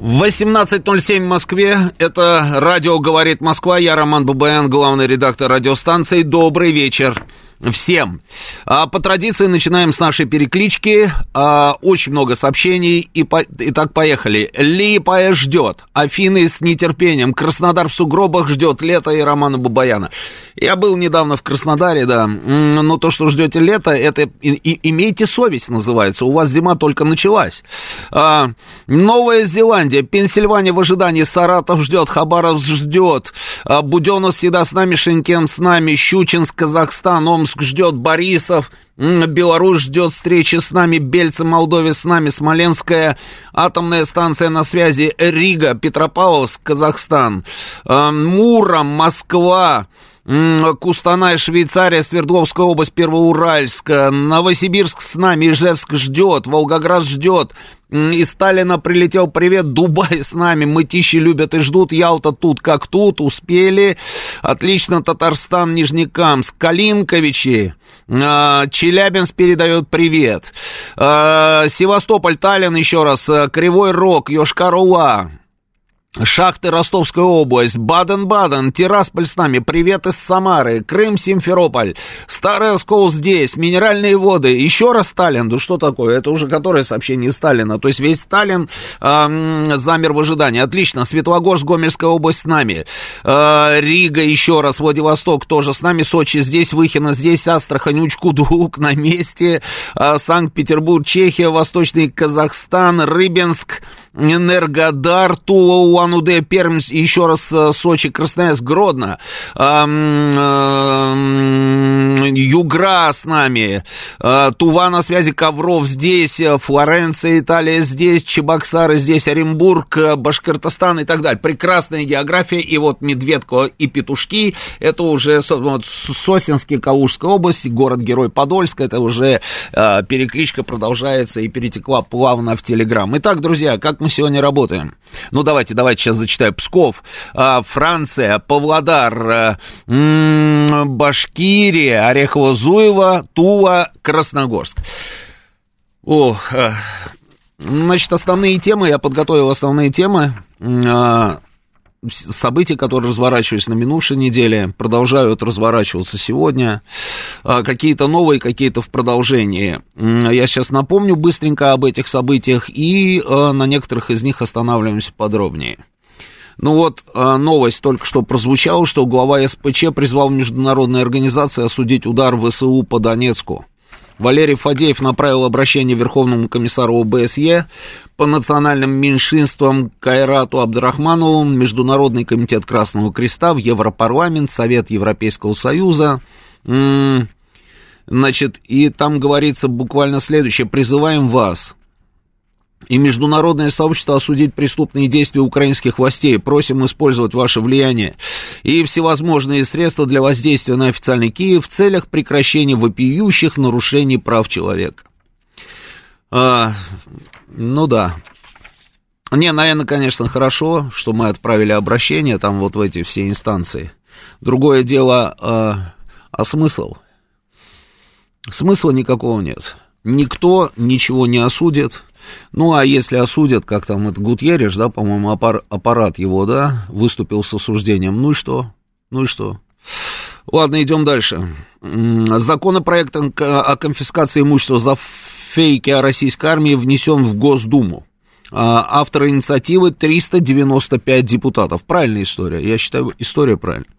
18.07 в Москве. Это радио «Говорит Москва». Я Роман Бабаян, главный редактор радиостанции. Добрый вечер всем. А, по традиции начинаем с нашей переклички. А, очень много сообщений. И, по, и так поехали. Липая ждет. Афины с нетерпением. Краснодар в сугробах ждет лето и Романа Бабаяна. Я был недавно в Краснодаре, да. Но то, что ждете лето, это и, и, имейте совесть называется. У вас зима только началась. А, Новая Зеландия, Пенсильвания в ожидании. Саратов ждет, Хабаров ждет. А, всегда с нами, Шенкен с нами. Щучинск, Казахстан, Омск Омск ждет Борисов, Беларусь ждет встречи с нами, Бельцы, Молдове с нами, Смоленская атомная станция на связи, Рига, Петропавловск, Казахстан, э, Мура, Москва, Кустанай, Швейцария, Свердловская область, Первоуральск, Новосибирск с нами, Ижевск ждет, Волгоград ждет, из Сталина прилетел привет, Дубай с нами, мытищи любят и ждут, Ялта тут как тут, успели, отлично, Татарстан, Нижнекамск, Калинковичи, а, Челябинск передает привет, а, Севастополь, Таллин еще раз, Кривой Рог, Йошкар-Ола, Шахты Ростовская область, Баден-Баден, Тирасполь с нами, привет из Самары, Крым, Симферополь, Старый Оскол здесь, Минеральные воды, еще раз Сталин, ну что такое, это уже которое сообщение Сталина, то есть весь Сталин э, замер в ожидании, отлично, Светлогорск, Гомельская область с нами, э, Рига еще раз, Владивосток тоже с нами, Сочи здесь, Выхино здесь, Астрахань, Учкудук на месте, э, Санкт-Петербург, Чехия, Восточный Казахстан, Рыбинск, Энергодар, Тула, Улан-Удэ, Пермь, еще раз э, Сочи, Красноярск, Гродно, Югра с нами, э, Тува на связи, Ковров здесь, э, Флоренция, Италия здесь, Чебоксары здесь, Оренбург, Башкортостан и так далее. Прекрасная география, и вот Медведко и Петушки, это уже вот, Сосинский, Калужская область, город-герой Подольск, это уже перекличка продолжается и перетекла плавно в Телеграм. Итак, друзья, как мы сегодня работаем? Ну, давайте, давайте сейчас зачитаю. Псков, а, Франция, Павлодар, а, Башкирия, Орехово-Зуево, Тула, Красногорск. О, а, значит, основные темы, я подготовил основные темы события, которые разворачивались на минувшей неделе, продолжают разворачиваться сегодня, какие-то новые, какие-то в продолжении. Я сейчас напомню быстренько об этих событиях и на некоторых из них останавливаемся подробнее. Ну вот, новость только что прозвучала, что глава СПЧ призвал международные организации осудить удар ВСУ по Донецку. Валерий Фадеев направил обращение Верховному комиссару ОБСЕ по национальным меньшинствам Кайрату Абдрахманову, Международный комитет Красного Креста, в Европарламент, Совет Европейского Союза. Значит, и там говорится буквально следующее. Призываем вас и международное сообщество осудить преступные действия украинских властей. Просим использовать ваше влияние и всевозможные средства для воздействия на официальный Киев в целях прекращения вопиющих нарушений прав человека. А, ну да. Не, наверное, конечно, хорошо, что мы отправили обращение там вот в эти все инстанции. Другое дело, а, а смысл? Смысла никакого нет. Никто ничего не осудит, ну, а если осудят, как там это Гутьерриш, да, по-моему, аппар, аппарат его, да, выступил с осуждением, ну и что? Ну и что? Ладно, идем дальше. Законопроект о конфискации имущества за фейки о российской армии внесен в Госдуму. А, Авторы инициативы 395 депутатов. Правильная история. Я считаю, история правильная.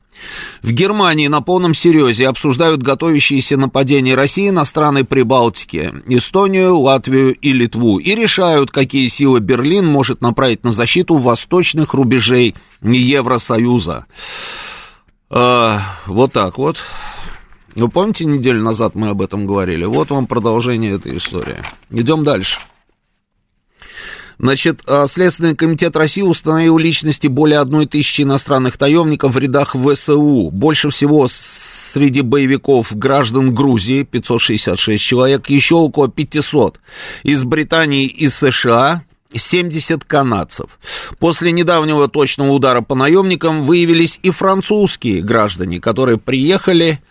В Германии на полном серьезе обсуждают готовящиеся нападения России на страны Прибалтики, Эстонию, Латвию и Литву, и решают, какие силы Берлин может направить на защиту восточных рубежей Евросоюза. А, вот так вот. Вы помните, неделю назад мы об этом говорили? Вот вам продолжение этой истории. Идем дальше. Значит, а, Следственный комитет России установил личности более одной тысячи иностранных таемников в рядах ВСУ. Больше всего среди боевиков граждан Грузии, 566 человек, еще около 500 из Британии и США, 70 канадцев. После недавнего точного удара по наемникам выявились и французские граждане, которые приехали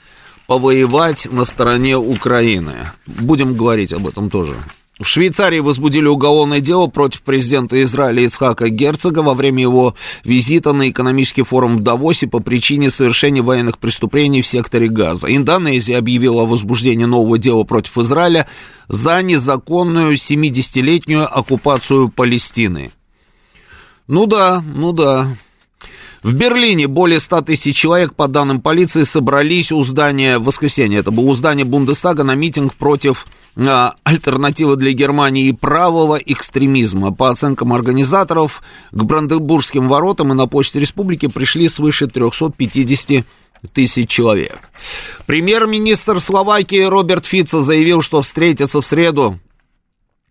повоевать на стороне Украины. Будем говорить об этом тоже. В Швейцарии возбудили уголовное дело против президента Израиля Ицхака Герцога во время его визита на экономический форум в Давосе по причине совершения военных преступлений в секторе Газа. Индонезия объявила о возбуждении нового дела против Израиля за незаконную 70-летнюю оккупацию Палестины. Ну да, ну да. В Берлине более 100 тысяч человек, по данным полиции, собрались у здания в воскресенье. Это было у здания Бундестага на митинг против а, альтернативы для Германии правого экстремизма. По оценкам организаторов, к Бранденбургским воротам и на почте республики пришли свыше 350 тысяч человек. Премьер-министр Словакии Роберт Фица заявил, что встретится в среду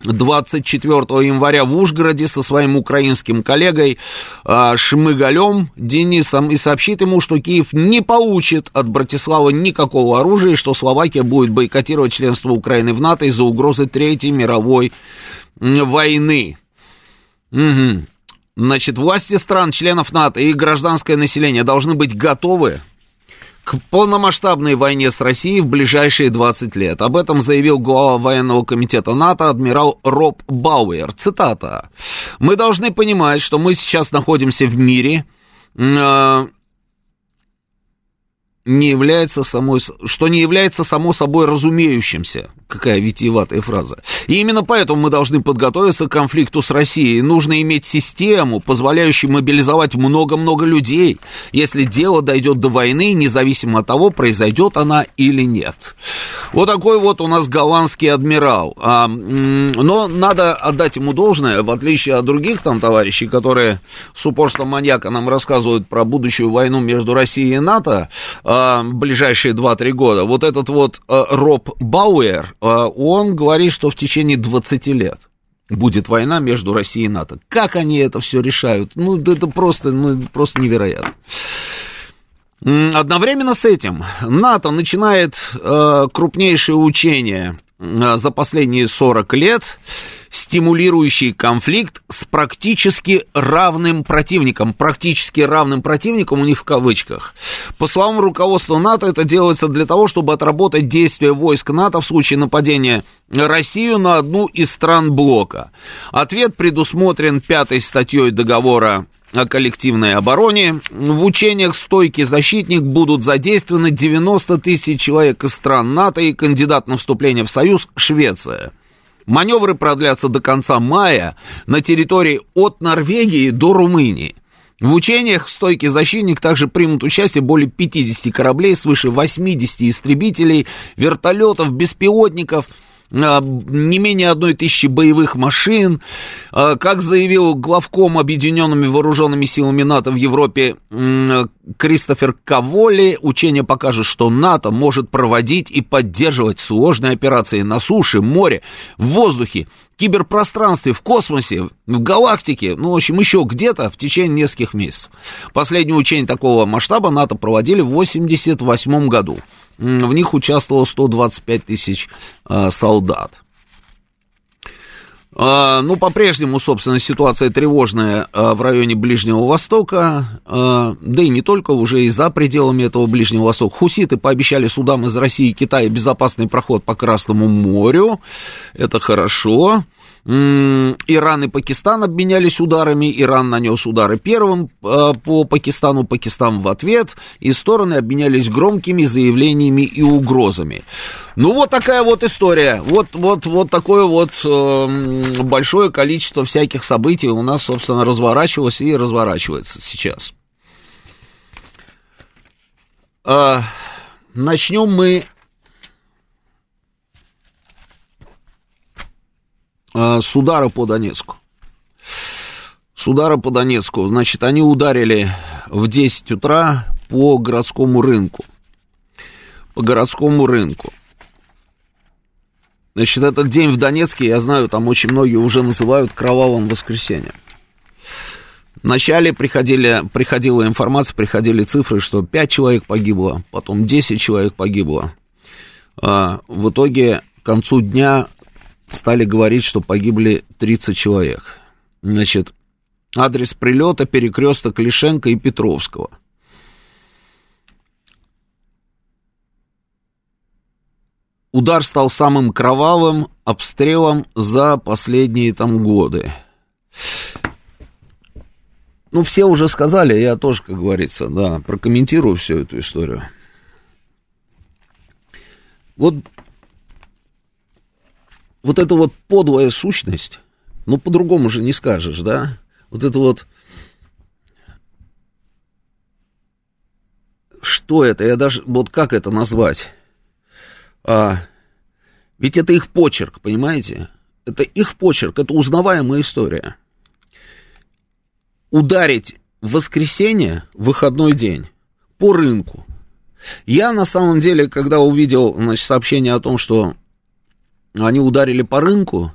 24 января в Ужгороде со своим украинским коллегой э, Шмыгалем Денисом и сообщит ему, что Киев не получит от Братислава никакого оружия, и что Словакия будет бойкотировать членство Украины в НАТО из-за угрозы Третьей мировой войны. Угу. Значит, власти стран, членов НАТО и гражданское население должны быть готовы к полномасштабной войне с Россией в ближайшие 20 лет. Об этом заявил глава военного комитета НАТО адмирал Роб Бауэр. Цитата. «Мы должны понимать, что мы сейчас находимся в мире, э, не является самой, что не является само собой разумеющимся. Какая витиеватая фраза. И именно поэтому мы должны подготовиться к конфликту с Россией. Нужно иметь систему, позволяющую мобилизовать много-много людей, если дело дойдет до войны, независимо от того, произойдет она или нет. Вот такой вот у нас голландский адмирал. А, но надо отдать ему должное, в отличие от других там товарищей, которые с упорством маньяка нам рассказывают про будущую войну между Россией и НАТО, а, ближайшие 2-3 года. Вот этот вот а, Роб Бауэр, а, он говорит, что в течение 20 лет будет война между Россией и НАТО. Как они это все решают? Ну, это просто, ну, просто невероятно. Одновременно с этим НАТО начинает э, крупнейшее учение э, за последние 40 лет стимулирующий конфликт с практически равным противником. Практически равным противником у них в кавычках. По словам руководства НАТО, это делается для того, чтобы отработать действия войск НАТО в случае нападения Россию на одну из стран блока. Ответ предусмотрен пятой статьей договора о коллективной обороне. В учениях «Стойкий защитник» будут задействованы 90 тысяч человек из стран НАТО и кандидат на вступление в Союз Швеция. Маневры продлятся до конца мая на территории от Норвегии до Румынии. В учениях «Стойкий защитник» также примут участие более 50 кораблей, свыше 80 истребителей, вертолетов, беспилотников – не менее одной тысячи боевых машин. А, как заявил главком Объединенными Вооруженными Силами НАТО в Европе Кристофер Каволи, учение покажет, что НАТО может проводить и поддерживать сложные операции на суше, море, в воздухе, киберпространстве, в космосе, в галактике, ну, в общем, еще где-то в течение нескольких месяцев. Последнее учение такого масштаба НАТО проводили в 1988 году. В них участвовало 125 тысяч э, солдат. Э, ну, по-прежнему, собственно, ситуация тревожная э, в районе Ближнего Востока, да и не только, уже и за пределами этого Ближнего Востока. Хуситы пообещали судам из России и Китая безопасный проход по Красному морю. Это хорошо. Иран и Пакистан обменялись ударами, Иран нанес удары первым э, по Пакистану, Пакистан в ответ, и стороны обменялись громкими заявлениями и угрозами. Ну, вот такая вот история, вот, вот, вот такое вот э, большое количество всяких событий у нас, собственно, разворачивалось и разворачивается сейчас. Э, начнем мы с удара по Донецку. С удара по Донецку. Значит, они ударили в 10 утра по городскому рынку. По городскому рынку. Значит, этот день в Донецке, я знаю, там очень многие уже называют кровавым воскресеньем. Вначале приходили, приходила информация, приходили цифры, что 5 человек погибло, потом 10 человек погибло. А, в итоге к концу дня стали говорить, что погибли 30 человек. Значит, адрес прилета перекресток Лишенко и Петровского. Удар стал самым кровавым обстрелом за последние там годы. Ну, все уже сказали, я тоже, как говорится, да, прокомментирую всю эту историю. Вот, вот эта вот подлая сущность, ну, по-другому же не скажешь, да? Вот это вот... Что это? Я даже... Вот как это назвать? А, ведь это их почерк, понимаете? Это их почерк, это узнаваемая история ударить в воскресенье, выходной день, по рынку. Я на самом деле, когда увидел значит, сообщение о том, что они ударили по рынку,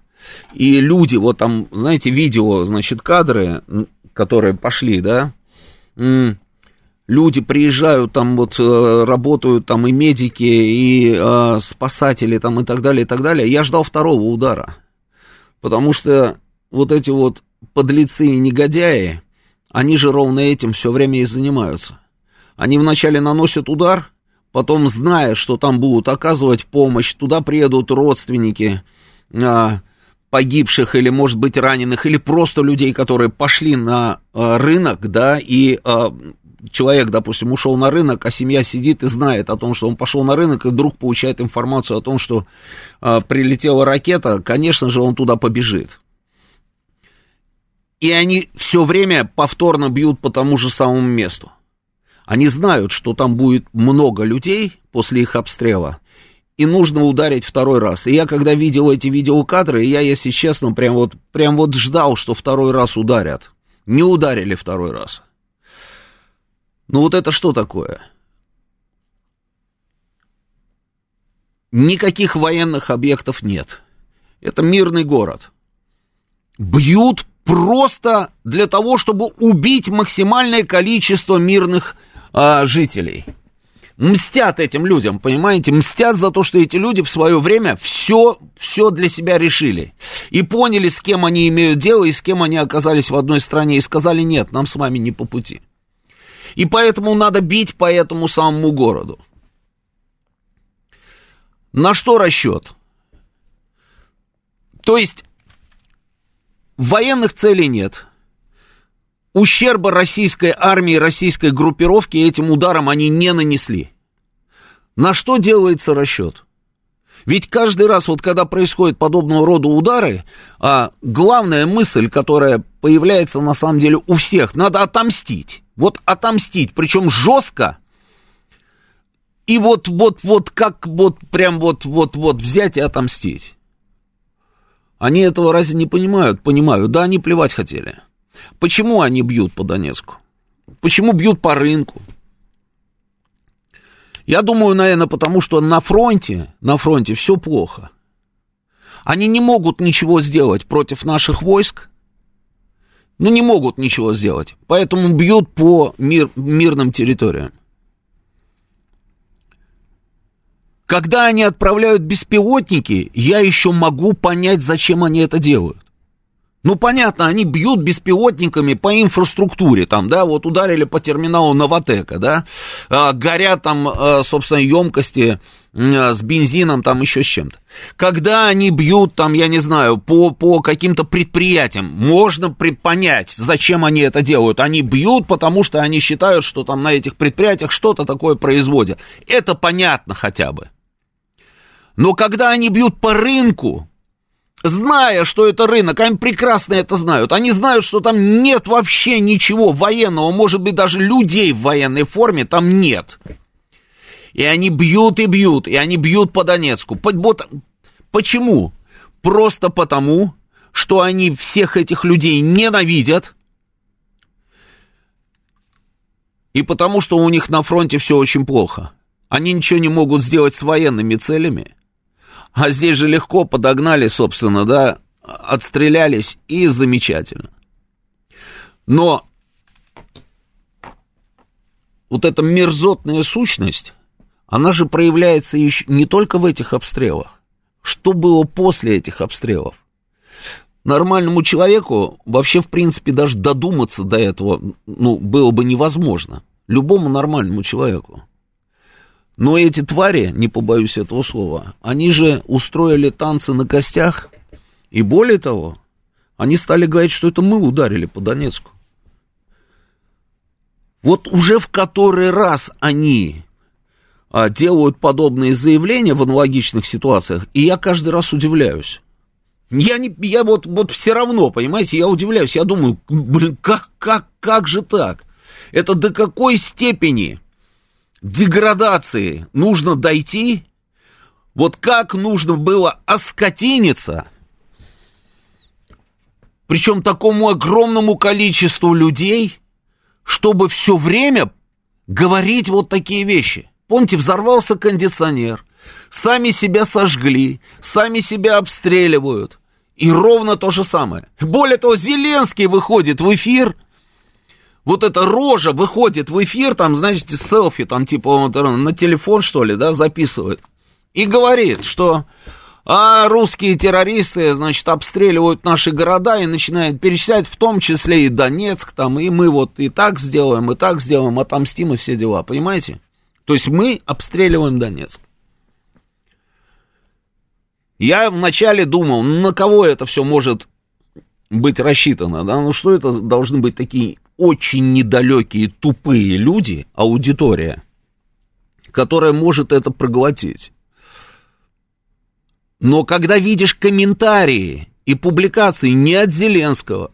и люди, вот там, знаете, видео, значит, кадры, которые пошли, да, люди приезжают, там вот э, работают там и медики, и э, спасатели там и так далее, и так далее. Я ждал второго удара, потому что вот эти вот подлецы и негодяи, они же ровно этим все время и занимаются. Они вначале наносят удар, потом, зная, что там будут оказывать помощь, туда приедут родственники а, погибших или, может быть, раненых, или просто людей, которые пошли на а, рынок, да, и а, человек, допустим, ушел на рынок, а семья сидит и знает о том, что он пошел на рынок, и вдруг получает информацию о том, что а, прилетела ракета, конечно же, он туда побежит. И они все время повторно бьют по тому же самому месту. Они знают, что там будет много людей после их обстрела, и нужно ударить второй раз. И я, когда видел эти видеокадры, я, если честно, прям вот, прям вот ждал, что второй раз ударят. Не ударили второй раз. Ну вот это что такое? Никаких военных объектов нет. Это мирный город. Бьют просто для того, чтобы убить максимальное количество мирных а, жителей. Мстят этим людям, понимаете? Мстят за то, что эти люди в свое время все, все для себя решили. И поняли, с кем они имеют дело, и с кем они оказались в одной стране, и сказали, нет, нам с вами не по пути. И поэтому надо бить по этому самому городу. На что расчет? То есть Военных целей нет. Ущерба российской армии, российской группировки этим ударом они не нанесли. На что делается расчет? Ведь каждый раз, вот когда происходит подобного рода удары, а, главная мысль, которая появляется на самом деле у всех, надо отомстить. Вот отомстить, причем жестко. И вот, вот, вот, как вот, прям вот, вот, вот взять и отомстить. Они этого разве не понимают? Понимают. Да, они плевать хотели. Почему они бьют по Донецку? Почему бьют по рынку? Я думаю, наверное, потому что на фронте, на фронте все плохо. Они не могут ничего сделать против наших войск. Ну, не могут ничего сделать. Поэтому бьют по мир, мирным территориям. Когда они отправляют беспилотники, я еще могу понять, зачем они это делают. Ну, понятно, они бьют беспилотниками по инфраструктуре, там, да, вот ударили по терминалу Новотека, да, а, горят там, а, собственно, емкости а, с бензином, там еще с чем-то. Когда они бьют, там, я не знаю, по, по каким-то предприятиям, можно понять, зачем они это делают. Они бьют, потому что они считают, что там на этих предприятиях что-то такое производят. Это понятно хотя бы. Но когда они бьют по рынку, зная, что это рынок, они прекрасно это знают. Они знают, что там нет вообще ничего военного, может быть, даже людей в военной форме там нет. И они бьют и бьют, и они бьют по Донецку. Почему? Просто потому, что они всех этих людей ненавидят, и потому что у них на фронте все очень плохо. Они ничего не могут сделать с военными целями – А здесь же легко подогнали, собственно, да, отстрелялись и замечательно. Но вот эта мерзотная сущность, она же проявляется еще не только в этих обстрелах. Что было после этих обстрелов? Нормальному человеку вообще, в принципе, даже додуматься до этого, ну, было бы невозможно. Любому нормальному человеку. Но эти твари, не побоюсь этого слова, они же устроили танцы на костях, и более того, они стали говорить, что это мы ударили по Донецку. Вот уже в который раз они а, делают подобные заявления в аналогичных ситуациях, и я каждый раз удивляюсь. Я, не, я вот, вот все равно, понимаете, я удивляюсь, я думаю, блин, как, как, как же так? Это до какой степени деградации нужно дойти? Вот как нужно было оскотиниться, причем такому огромному количеству людей, чтобы все время говорить вот такие вещи. Помните, взорвался кондиционер, сами себя сожгли, сами себя обстреливают. И ровно то же самое. Более того, Зеленский выходит в эфир, вот эта рожа выходит в эфир, там, знаете, селфи, там, типа, он на телефон, что ли, да, записывает, и говорит, что а русские террористы, значит, обстреливают наши города и начинают перечислять, в том числе и Донецк, там, и мы вот и так сделаем, и так сделаем, отомстим и все дела, понимаете? То есть мы обстреливаем Донецк. Я вначале думал, на кого это все может быть рассчитано, да, ну что это должны быть такие очень недалекие, тупые люди, аудитория, которая может это проглотить. Но когда видишь комментарии и публикации не от Зеленского,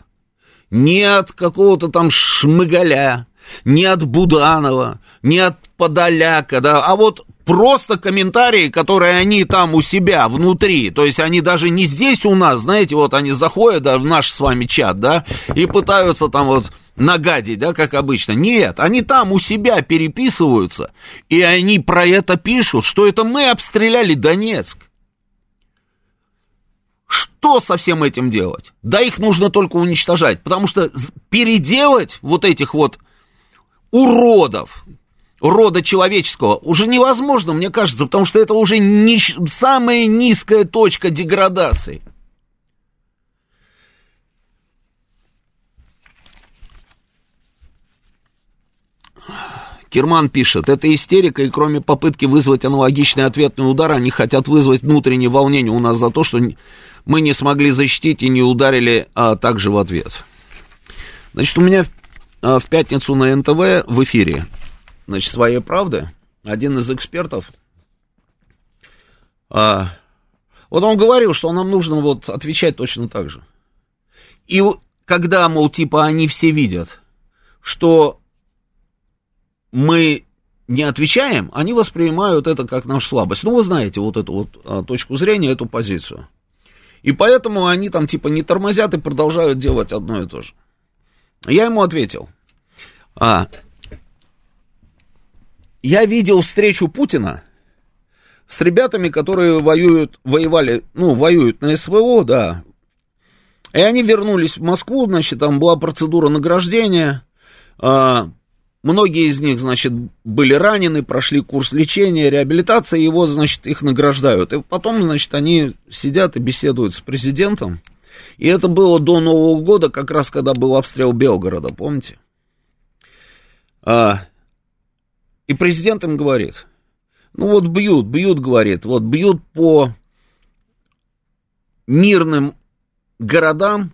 не от какого-то там Шмыгаля, не от Буданова, не от Подоляка, да, а вот просто комментарии, которые они там у себя внутри, то есть они даже не здесь у нас, знаете, вот они заходят да, в наш с вами чат, да, и пытаются там вот нагадить, да, как обычно. Нет, они там у себя переписываются, и они про это пишут, что это мы обстреляли Донецк. Что со всем этим делать? Да их нужно только уничтожать, потому что переделать вот этих вот уродов, рода человеческого уже невозможно, мне кажется, потому что это уже не, самая низкая точка деградации. Керман пишет, это истерика, и кроме попытки вызвать аналогичный ответный удар, они хотят вызвать внутреннее волнение у нас за то, что мы не смогли защитить и не ударили а, также в ответ. Значит, у меня в, а, в пятницу на НТВ в эфире, значит, «Своей правды» один из экспертов, а, вот он говорил, что нам нужно вот отвечать точно так же. И когда, мол, типа они все видят, что мы не отвечаем, они воспринимают это как нашу слабость. Ну, вы знаете вот эту вот а, точку зрения, эту позицию. И поэтому они там типа не тормозят и продолжают делать одно и то же. Я ему ответил. А, я видел встречу Путина с ребятами, которые воюют, воевали, ну, воюют на СВО, да. И они вернулись в Москву, значит, там была процедура награждения. А, Многие из них, значит, были ранены, прошли курс лечения, реабилитации, вот, значит, их награждают. И потом, значит, они сидят и беседуют с президентом. И это было до Нового года, как раз когда был обстрел Белгорода, помните? А, и президент им говорит, ну вот бьют, бьют, говорит, вот бьют по мирным городам,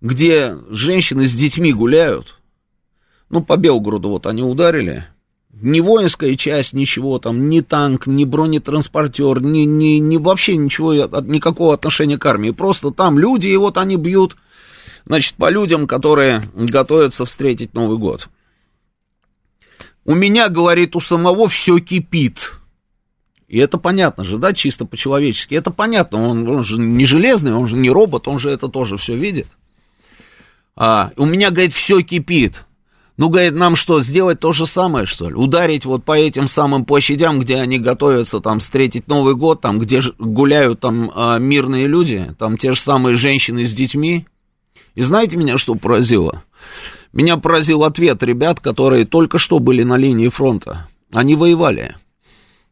где женщины с детьми гуляют, ну, по Белгороду вот они ударили. Ни воинская часть, ничего там, ни танк, ни бронетранспортер, ни, ни, ни вообще ничего, никакого отношения к армии. Просто там люди, и вот они бьют, значит, по людям, которые готовятся встретить Новый год. У меня, говорит, у самого все кипит. И это понятно же, да, чисто по-человечески. Это понятно, он, он же не железный, он же не робот, он же это тоже все видит. А, у меня, говорит, все кипит. Ну, говорит, нам что, сделать то же самое, что ли? Ударить вот по этим самым площадям, где они готовятся там встретить Новый год, там, где гуляют там а, мирные люди, там те же самые женщины с детьми. И знаете меня, что поразило? Меня поразил ответ ребят, которые только что были на линии фронта. Они воевали.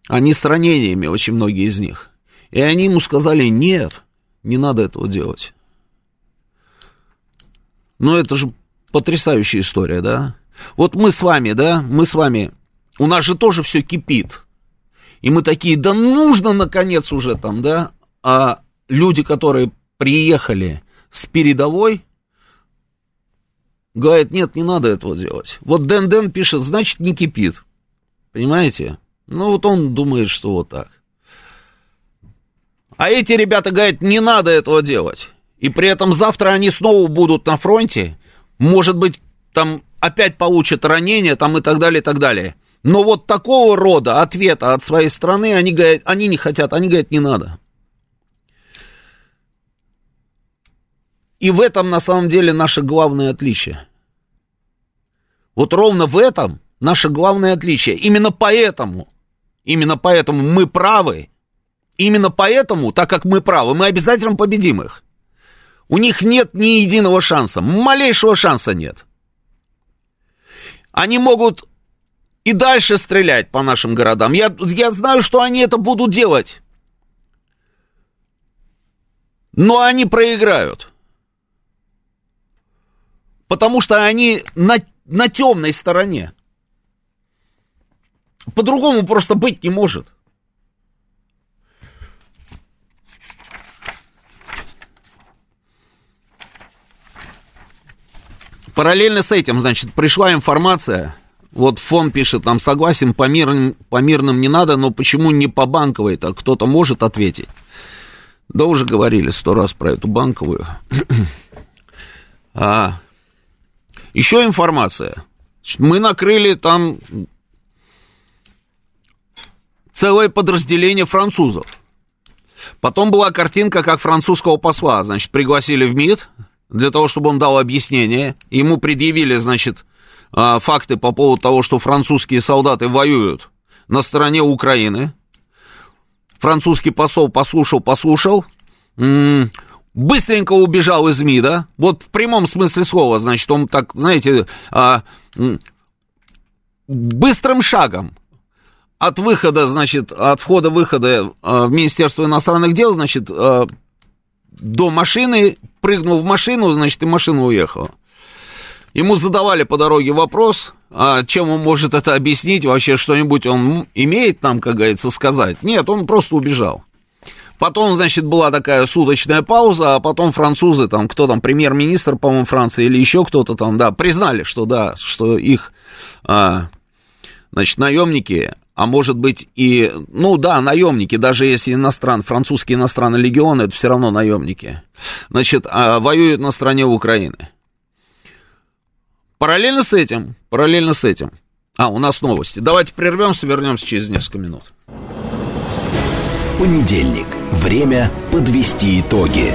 Они с ранениями, очень многие из них. И они ему сказали, нет, не надо этого делать. Ну, это же Потрясающая история, да? Вот мы с вами, да, мы с вами, у нас же тоже все кипит. И мы такие, да нужно наконец уже там, да? А люди, которые приехали с передовой, говорят, нет, не надо этого делать. Вот Дэн Дэн пишет, значит, не кипит. Понимаете? Ну, вот он думает, что вот так. А эти ребята говорят, не надо этого делать. И при этом завтра они снова будут на фронте, может быть, там опять получат ранения, там и так далее, и так далее. Но вот такого рода ответа от своей страны они, говорят, они не хотят, они говорят, не надо. И в этом на самом деле наше главное отличие. Вот ровно в этом наше главное отличие. Именно поэтому, именно поэтому мы правы. Именно поэтому, так как мы правы, мы обязательно победим их. У них нет ни единого шанса, малейшего шанса нет. Они могут и дальше стрелять по нашим городам. Я, я знаю, что они это будут делать. Но они проиграют. Потому что они на, на темной стороне. По-другому просто быть не может. Параллельно с этим, значит, пришла информация, вот фон пишет, нам согласен, по мирным, по мирным не надо, но почему не по банковой-то? Кто-то может ответить? Да уже говорили сто раз про эту банковую. а, еще информация. Мы накрыли там целое подразделение французов. Потом была картинка, как французского посла, значит, пригласили в МИД, для того, чтобы он дал объяснение. Ему предъявили, значит, а, факты по поводу того, что французские солдаты воюют на стороне Украины. Французский посол послушал, послушал, быстренько убежал из МИДа, вот в прямом смысле слова, значит, он так, знаете, а, быстрым шагом от выхода, значит, от входа-выхода а, в Министерство иностранных дел, значит, до машины, прыгнул в машину, значит, и машина уехала. Ему задавали по дороге вопрос, а чем он может это объяснить, вообще что-нибудь он имеет нам, как говорится, сказать. Нет, он просто убежал. Потом, значит, была такая суточная пауза, а потом французы, там, кто там, премьер-министр, по-моему, Франции или еще кто-то там, да, признали, что да, что их, а, значит, наемники а может быть и, ну да, наемники, даже если иностран, французский иностранный легион, это все равно наемники, значит, а, воюют на стороне Украины. Параллельно с этим, параллельно с этим, а, у нас новости. Давайте прервемся, вернемся через несколько минут. Понедельник. Время подвести итоги.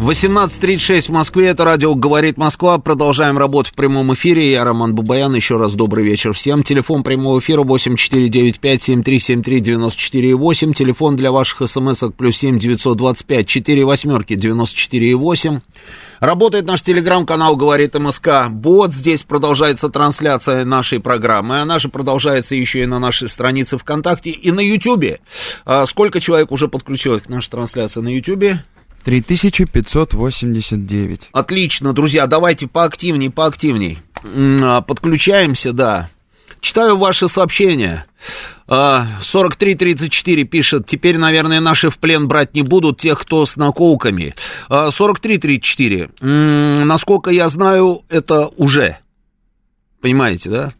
18.36 в Москве, это радио «Говорит Москва». Продолжаем работу в прямом эфире. Я Роман Бабаян. Еще раз добрый вечер всем. Телефон прямого эфира 8495-7373-94,8. Телефон для ваших смс-ок плюс 7 925 4 восьмерки 94,8. Работает наш телеграм-канал «Говорит МСК». Бот, здесь продолжается трансляция нашей программы. Она же продолжается еще и на нашей странице ВКонтакте и на Ютьюбе. А сколько человек уже подключилось к нашей трансляции на Ютьюбе? 3589. Отлично, друзья, давайте поактивней, поактивней. А, подключаемся, да. Читаю ваши сообщения. 4334 а, пишет, теперь, наверное, наши в плен брать не будут, тех, кто с наколками. 4334, а, насколько я знаю, это уже. Понимаете, да?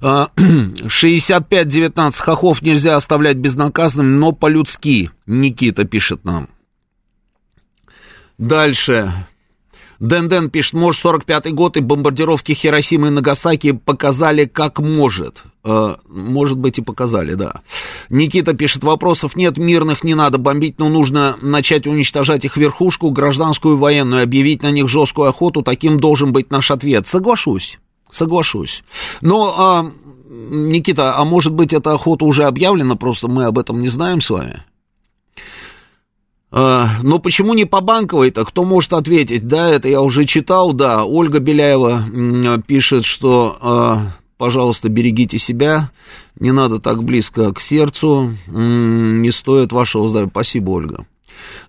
65-19 хохов нельзя оставлять безнаказанными, но по-людски. Никита пишет нам. Дальше. Дэн Дэн пишет, может, 45-й год и бомбардировки Хиросимы и Нагасаки показали как может. Э, может быть, и показали, да. Никита пишет, вопросов нет, мирных не надо бомбить, но нужно начать уничтожать их верхушку, гражданскую и военную, объявить на них жесткую охоту, таким должен быть наш ответ. Соглашусь, соглашусь. Но, а, Никита, а может быть, эта охота уже объявлена, просто мы об этом не знаем с вами? А, но почему не по банковой-то? Кто может ответить? Да, это я уже читал, да. Ольга Беляева пишет, что, а, пожалуйста, берегите себя, не надо так близко к сердцу, не стоит вашего здоровья. Спасибо, Ольга.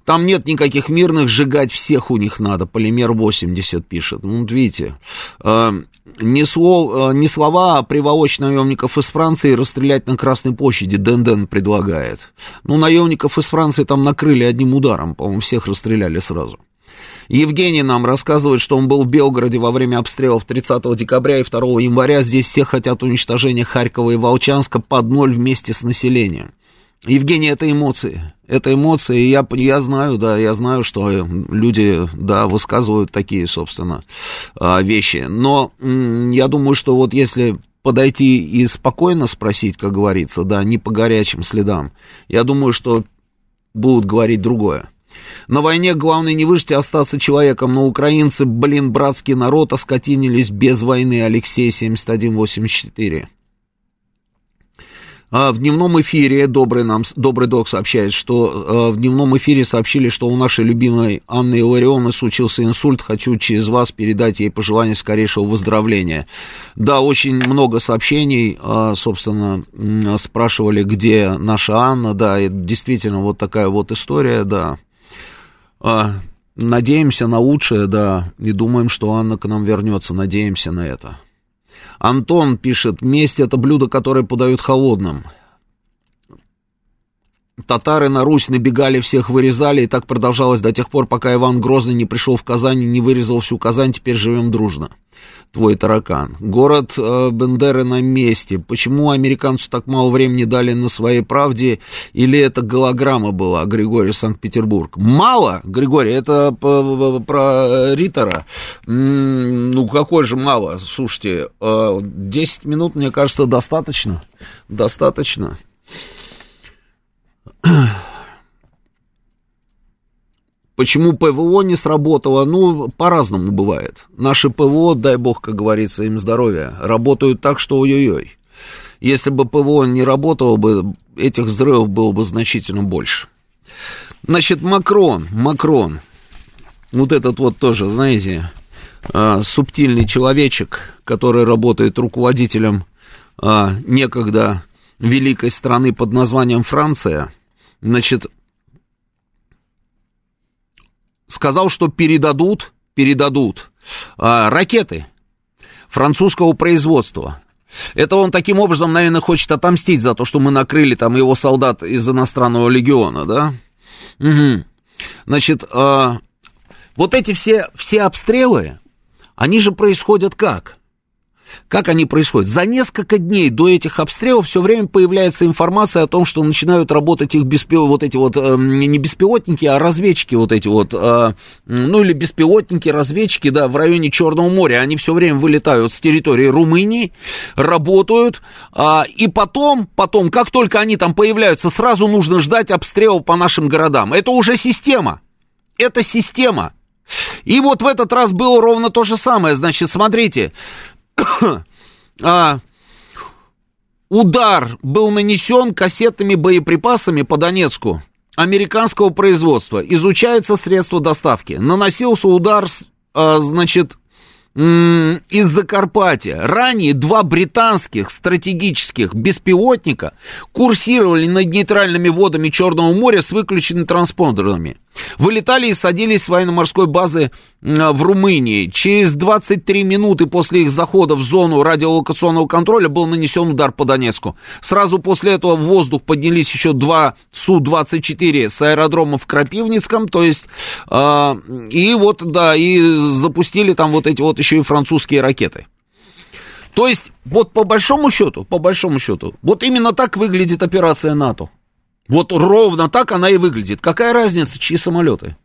Там нет никаких мирных, сжигать всех у них надо. Полимер 80 пишет. Ну, вот видите, э, не, слов, э, не слова, а приволочь наемников из Франции расстрелять на Красной площади. Денден предлагает. Ну, наемников из Франции там накрыли одним ударом. По-моему, всех расстреляли сразу. Евгений нам рассказывает, что он был в Белгороде во время обстрелов 30 декабря и 2 января. Здесь все хотят уничтожения Харькова и Волчанска под ноль вместе с населением. Евгений, это эмоции. Это эмоции, и я, я знаю, да, я знаю, что люди, да, высказывают такие, собственно, а, вещи. Но я думаю, что вот если подойти и спокойно спросить, как говорится, да, не по горячим следам, я думаю, что будут говорить другое. На войне главное не выжить, а остаться человеком, но украинцы, блин, братский народ, оскотинились без войны, Алексей 7184. А в дневном эфире добрый нам, добрый док сообщает, что в дневном эфире сообщили, что у нашей любимой Анны Иларионы случился инсульт. Хочу через вас передать ей пожелание скорейшего выздоровления. Да, очень много сообщений, собственно, спрашивали, где наша Анна. Да, это действительно вот такая вот история, да. Надеемся на лучшее, да, и думаем, что Анна к нам вернется. Надеемся на это. Антон пишет, месть это блюдо, которое подают холодным. Татары на Русь набегали, всех вырезали, и так продолжалось до тех пор, пока Иван Грозный не пришел в Казань и не вырезал всю Казань, теперь живем дружно. Твой таракан. Город э, Бендеры на месте. Почему американцу так мало времени дали на своей правде? Или это голограмма была, Григорий Санкт-Петербург? Мало, Григорий, это про Риттера. Ну, какой же мало? Слушайте, э, 10 минут, мне кажется, достаточно. Достаточно. Почему ПВО не сработало? Ну, по-разному бывает. Наши ПВО, дай бог, как говорится, им здоровья, работают так, что ой-ой-ой. Если бы ПВО не работало бы, этих взрывов было бы значительно больше. Значит, Макрон, Макрон, вот этот вот тоже, знаете, а, субтильный человечек, который работает руководителем а, некогда великой страны под названием Франция – значит, сказал, что передадут, передадут а, ракеты французского производства. Это он таким образом, наверное, хочет отомстить за то, что мы накрыли там его солдат из иностранного легиона, да? Угу. Значит, а, вот эти все, все обстрелы, они же происходят как? Как они происходят? За несколько дней до этих обстрелов все время появляется информация о том, что начинают работать их беспил... вот эти вот, э, не беспилотники, а разведчики вот эти вот, э, ну или беспилотники, разведчики, да, в районе Черного моря. Они все время вылетают с территории Румынии, работают, э, и потом, потом, как только они там появляются, сразу нужно ждать обстрела по нашим городам. Это уже система. Это система. И вот в этот раз было ровно то же самое. Значит, смотрите, а, удар был нанесен кассетными боеприпасами по Донецку американского производства. Изучается средство доставки. Наносился удар, а, значит, из Закарпатья. Ранее два британских стратегических беспилотника курсировали над нейтральными водами Черного моря с выключенными транспондерами. Вылетали и садились с военно-морской базы в Румынии. Через 23 минуты после их захода в зону радиолокационного контроля был нанесен удар по Донецку. Сразу после этого в воздух поднялись еще два Су-24 с аэродрома в Крапивницком, то есть, э, и вот, да, и запустили там вот эти вот еще и французские ракеты. То есть, вот по большому счету, по большому счету, вот именно так выглядит операция НАТО. Вот ровно так она и выглядит. Какая разница, чьи самолеты?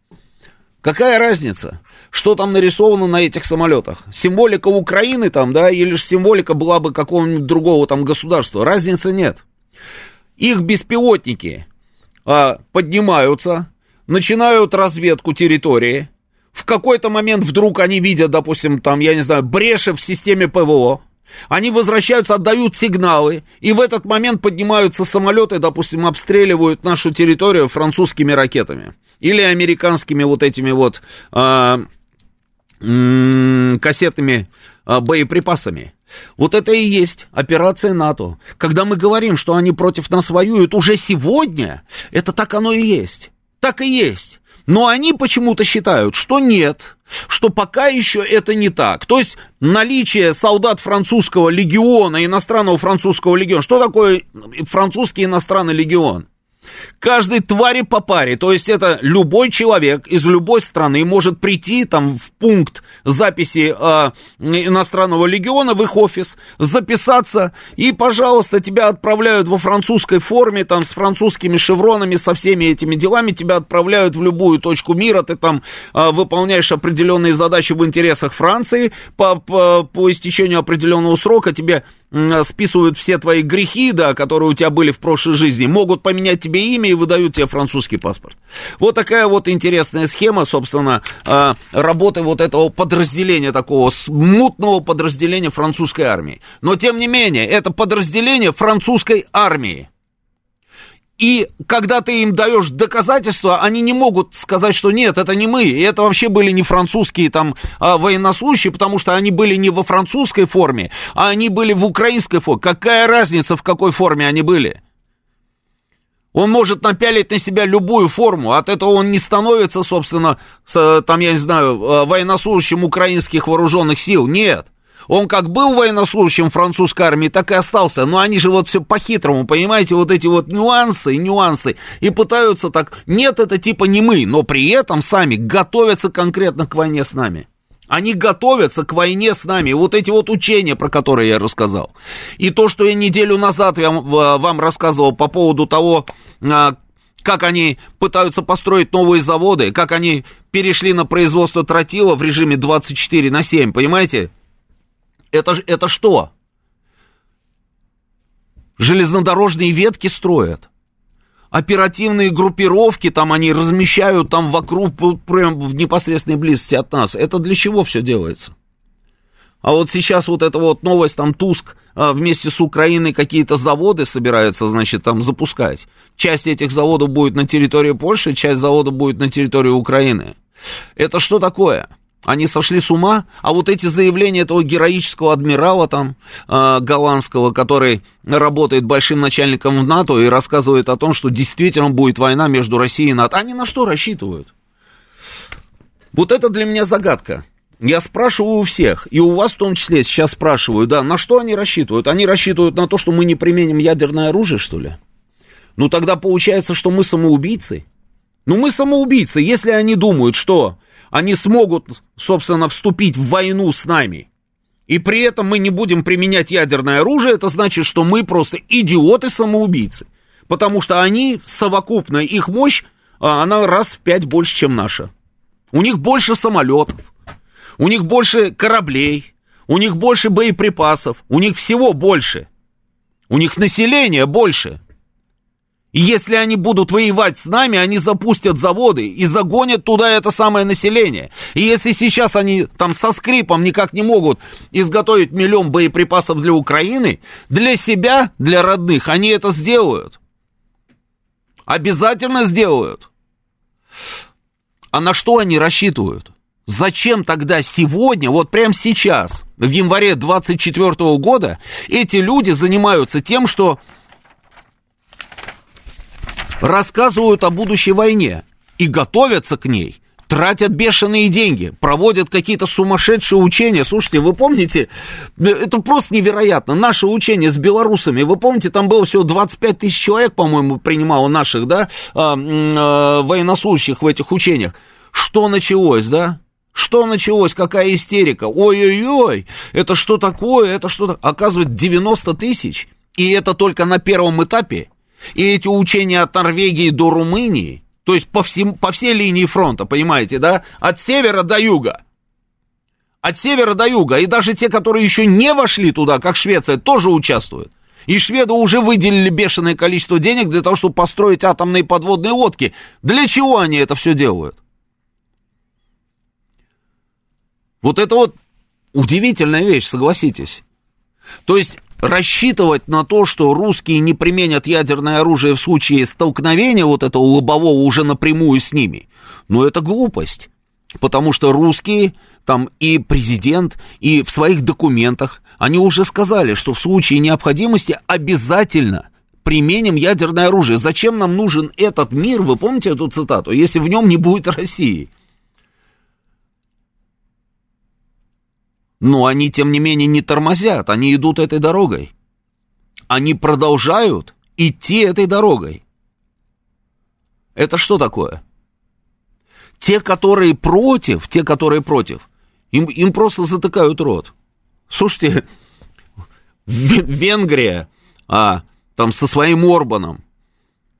Какая разница, что там нарисовано на этих самолетах? Символика Украины там, да, или же символика была бы какого-нибудь другого там государства? Разницы нет. Их беспилотники а, поднимаются, начинают разведку территории. В какой-то момент вдруг они видят, допустим, там, я не знаю, бреши в системе ПВО. Они возвращаются, отдают сигналы, и в этот момент поднимаются самолеты, допустим, обстреливают нашу территорию французскими ракетами или американскими вот этими вот м- кассетными а, боеприпасами. Вот это и есть операция НАТО. Когда мы говорим, что они против нас воюют уже сегодня, это так оно и есть. Так и есть. Но они почему-то считают, что нет, что пока еще это не так. То есть наличие солдат французского легиона, иностранного французского легиона. Что такое французский иностранный легион? Каждой твари по паре, то есть это любой человек из любой страны может прийти там в пункт записи э, иностранного легиона в их офис, записаться, и, пожалуйста, тебя отправляют во французской форме, там, с французскими шевронами, со всеми этими делами, тебя отправляют в любую точку мира, ты там э, выполняешь определенные задачи в интересах Франции, по, по, по истечению определенного срока. Тебе списывают все твои грехи, да, которые у тебя были в прошлой жизни, могут поменять тебе имя и выдают тебе французский паспорт. Вот такая вот интересная схема, собственно, а, работы вот этого подразделения, такого смутного подразделения французской армии. Но, тем не менее, это подразделение французской армии. И когда ты им даешь доказательства, они не могут сказать, что нет, это не мы. И это вообще были не французские там а, военнослужащие, потому что они были не во французской форме, а они были в украинской форме. Какая разница, в какой форме они были? Он может напялить на себя любую форму, от этого он не становится, собственно, с, там, я не знаю, а, военнослужащим украинских вооруженных сил. Нет. Он как был военнослужащим французской армии, так и остался. Но они же вот все по-хитрому, понимаете, вот эти вот нюансы, нюансы. И пытаются так, нет, это типа не мы, но при этом сами готовятся конкретно к войне с нами. Они готовятся к войне с нами. Вот эти вот учения, про которые я рассказал. И то, что я неделю назад я вам рассказывал по поводу того, а, как они пытаются построить новые заводы, как они перешли на производство тротила в режиме 24 на 7, понимаете? Это, это что? Железнодорожные ветки строят. Оперативные группировки там они размещают там вокруг, прям в непосредственной близости от нас. Это для чего все делается? А вот сейчас вот эта вот новость, там Туск а, вместе с Украиной какие-то заводы собирается, значит, там запускать. Часть этих заводов будет на территории Польши, часть заводов будет на территории Украины. Это что такое? Они сошли с ума, а вот эти заявления этого героического адмирала там, э, голландского, который работает большим начальником в НАТО и рассказывает о том, что действительно будет война между Россией и НАТО, они на что рассчитывают? Вот это для меня загадка. Я спрашиваю у всех, и у вас в том числе сейчас спрашиваю, да, на что они рассчитывают? Они рассчитывают на то, что мы не применим ядерное оружие, что ли? Ну тогда получается, что мы самоубийцы. Ну мы самоубийцы, если они думают, что они смогут, собственно, вступить в войну с нами, и при этом мы не будем применять ядерное оружие, это значит, что мы просто идиоты-самоубийцы. Потому что они, совокупная их мощь, а, она раз в пять больше, чем наша. У них больше самолетов, у них больше кораблей, у них больше боеприпасов, у них всего больше. У них население больше. И если они будут воевать с нами, они запустят заводы и загонят туда это самое население. И если сейчас они там со скрипом никак не могут изготовить миллион боеприпасов для Украины, для себя, для родных, они это сделают. Обязательно сделают. А на что они рассчитывают? Зачем тогда сегодня, вот прямо сейчас, в январе 24 года, эти люди занимаются тем, что рассказывают о будущей войне и готовятся к ней, тратят бешеные деньги, проводят какие-то сумасшедшие учения. Слушайте, вы помните, это просто невероятно. Наше учение с белорусами, вы помните, там было всего 25 тысяч человек, по-моему, принимало наших, да, а, а, военнослужащих в этих учениях. Что началось, да? Что началось? Какая истерика? Ой-ой-ой, это что такое? Это что-то... Оказывается, 90 тысяч. И это только на первом этапе. И эти учения от Норвегии до Румынии, То есть по, всем, по всей линии фронта, понимаете, да? От севера до юга. От севера до юга. И даже те, которые еще не вошли туда, как Швеция, тоже участвуют. И шведы уже выделили бешеное количество денег для того, чтобы построить атомные подводные лодки. Для чего они это все делают? Вот это вот удивительная вещь, согласитесь. То есть рассчитывать на то, что русские не применят ядерное оружие в случае столкновения вот этого лобового уже напрямую с ними, ну это глупость. Потому что русские, там и президент, и в своих документах, они уже сказали, что в случае необходимости обязательно применим ядерное оружие. Зачем нам нужен этот мир, вы помните эту цитату, если в нем не будет России? Но они, тем не менее, не тормозят, они идут этой дорогой. Они продолжают идти этой дорогой. Это что такое? Те, которые против, те, которые против, им, им просто затыкают рот. Слушайте, Венгрия, а, там со своим Орбаном,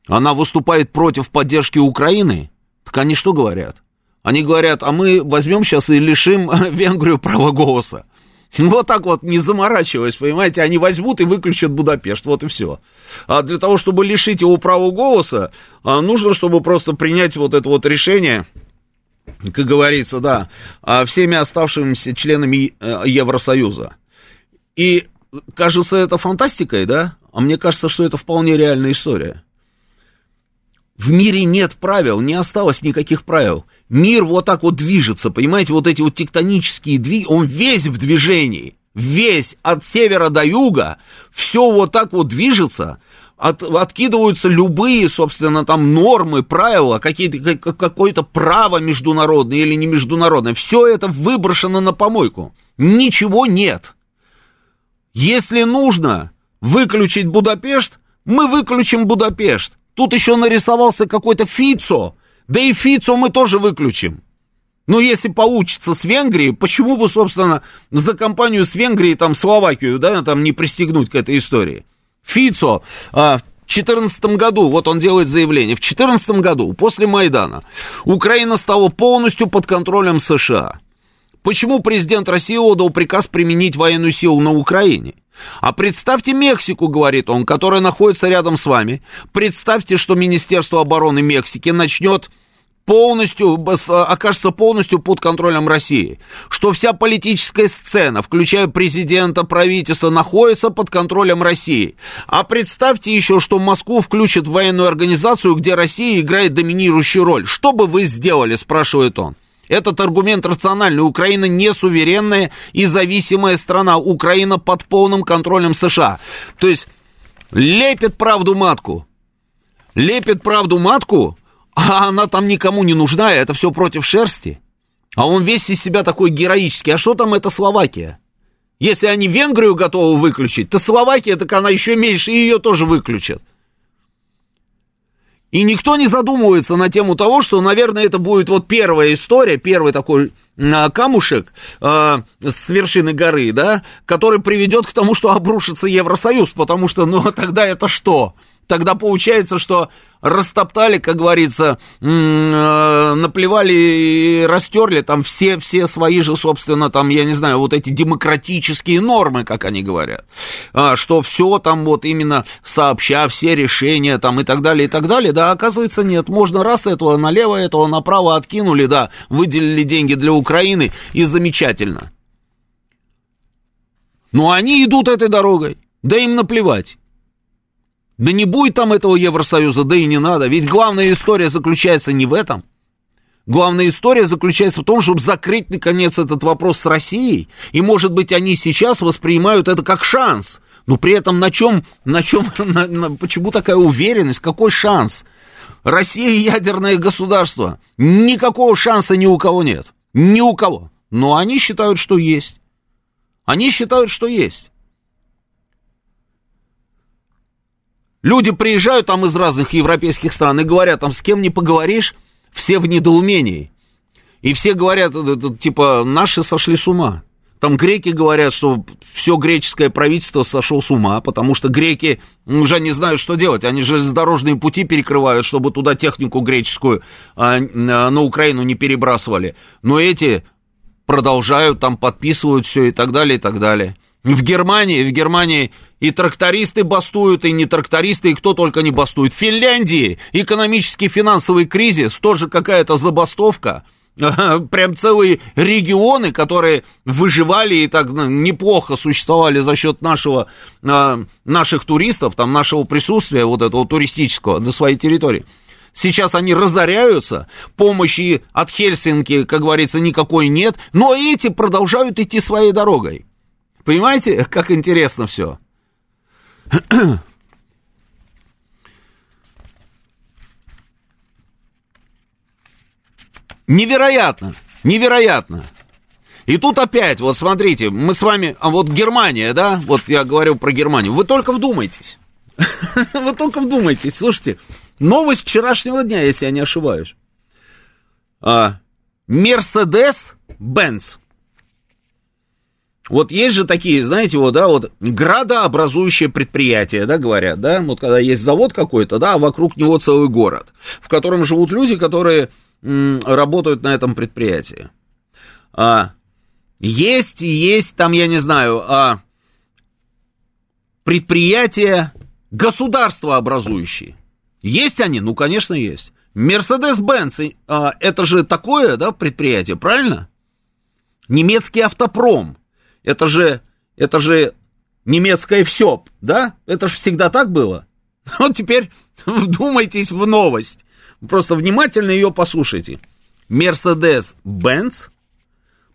она выступает против поддержки Украины, так они что говорят? Они говорят, а мы возьмем сейчас и лишим Венгрию права голоса. Вот так вот, не заморачиваясь, понимаете, они возьмут и выключат Будапешт, вот и все. А для того, чтобы лишить его права голоса, а, нужно, чтобы просто принять вот это вот решение, как говорится, да, всеми оставшимися членами э, Евросоюза. И кажется это фантастикой, да? А мне кажется, что это вполне реальная история. В мире нет правил, не осталось никаких правил. Мир вот так вот движется, понимаете, вот эти вот тектонические двиги, он весь в движении, весь от севера до юга, все вот так вот движется, от, откидываются любые, собственно, там нормы, правила, какие-то, какое-то право международное или не международное. Все это выброшено на помойку. Ничего нет. Если нужно выключить Будапешт, мы выключим Будапешт. Тут еще нарисовался какой-то Фицо, да и Фицо мы тоже выключим. Но если получится с Венгрией, почему бы, собственно, за компанию с Венгрией, там, Словакию, да, там, не пристегнуть к этой истории? Фицо а, в 2014 году, вот он делает заявление, в 2014 году, после Майдана, Украина стала полностью под контролем США. Почему президент России отдал приказ применить военную силу на Украине? А представьте Мексику, говорит он, которая находится рядом с вами. Представьте, что Министерство обороны Мексики начнет полностью, окажется полностью под контролем России, что вся политическая сцена, включая президента, правительства, находится под контролем России. А представьте еще, что Москву включат в военную организацию, где Россия играет доминирующую роль. Что бы вы сделали, спрашивает он. Этот аргумент рациональный. Украина не суверенная и зависимая страна. Украина под полным контролем США. То есть лепит правду матку. Лепит правду матку, а она там никому не нужна, это все против шерсти. А он весь из себя такой героический. А что там это Словакия? Если они Венгрию готовы выключить, то Словакия, так она еще меньше, и ее тоже выключат. И никто не задумывается на тему того, что, наверное, это будет вот первая история, первый такой а, камушек э, с вершины горы, да, который приведет к тому, что обрушится Евросоюз, потому что, ну, тогда это что? Тогда получается, что растоптали, как говорится, э, наплевали и растерли там все, все свои же, собственно, там, я не знаю, вот эти демократические нормы, как они говорят, а, что все там вот именно сообща, все решения там и так далее, и так далее, да, оказывается, нет, можно раз этого налево, этого направо откинули, да, выделили деньги для Украины, и замечательно. Но они идут этой дорогой, да им наплевать. Да не будет там этого Евросоюза, да и не надо. Ведь главная история заключается не в этом. Главная история заключается в том, чтобы закрыть, наконец, этот вопрос с Россией. И, может быть, они сейчас воспринимают это как шанс. Но при этом на чем, на чем, на, на, почему такая уверенность, какой шанс? Россия ядерное государство. Никакого шанса ни у кого нет. Ни у кого. Но они считают, что есть. Они считают, что есть. Люди приезжают там из разных европейских стран и говорят, там с кем не поговоришь, все в недоумении. И все говорят, типа, наши сошли с ума. Там греки говорят, что все греческое правительство сошло с ума, потому что греки уже не знают, что делать. Они железнодорожные пути перекрывают, чтобы туда технику греческую а, на Украину не перебрасывали. Но эти продолжают, там подписывают все и так далее, и так далее. В Германии, в Германии и трактористы бастуют, и не трактористы, и кто только не бастует. В Финляндии экономический финансовый кризис, тоже какая-то забастовка. Прям целые регионы, которые выживали и так ну, неплохо существовали за счет нашего, а, наших туристов, там, нашего присутствия вот этого туристического на своей территории. Сейчас они разоряются, помощи от Хельсинки, как говорится, никакой нет, но эти продолжают идти своей дорогой. Понимаете, как интересно все? Невероятно, невероятно. И тут опять, вот смотрите, мы с вами, а вот Германия, да, вот я говорю про Германию, вы только вдумайтесь. Вы только вдумайтесь, слушайте, новость вчерашнего дня, если я не ошибаюсь. Мерседес Бенц вот есть же такие, знаете, вот, да, вот градообразующие предприятия, да, говорят, да, вот когда есть завод какой-то, да, а вокруг него целый город, в котором живут люди, которые м, работают на этом предприятии. А, есть, есть там, я не знаю, а, предприятия государствообразующие. Есть они? Ну, конечно, есть. Mercedes-Benz, а, это же такое, да, предприятие, правильно? Немецкий автопром, это же, это же немецкое все, да? Это же всегда так было. Вот теперь вдумайтесь в новость. Просто внимательно ее послушайте. Mercedes-Benz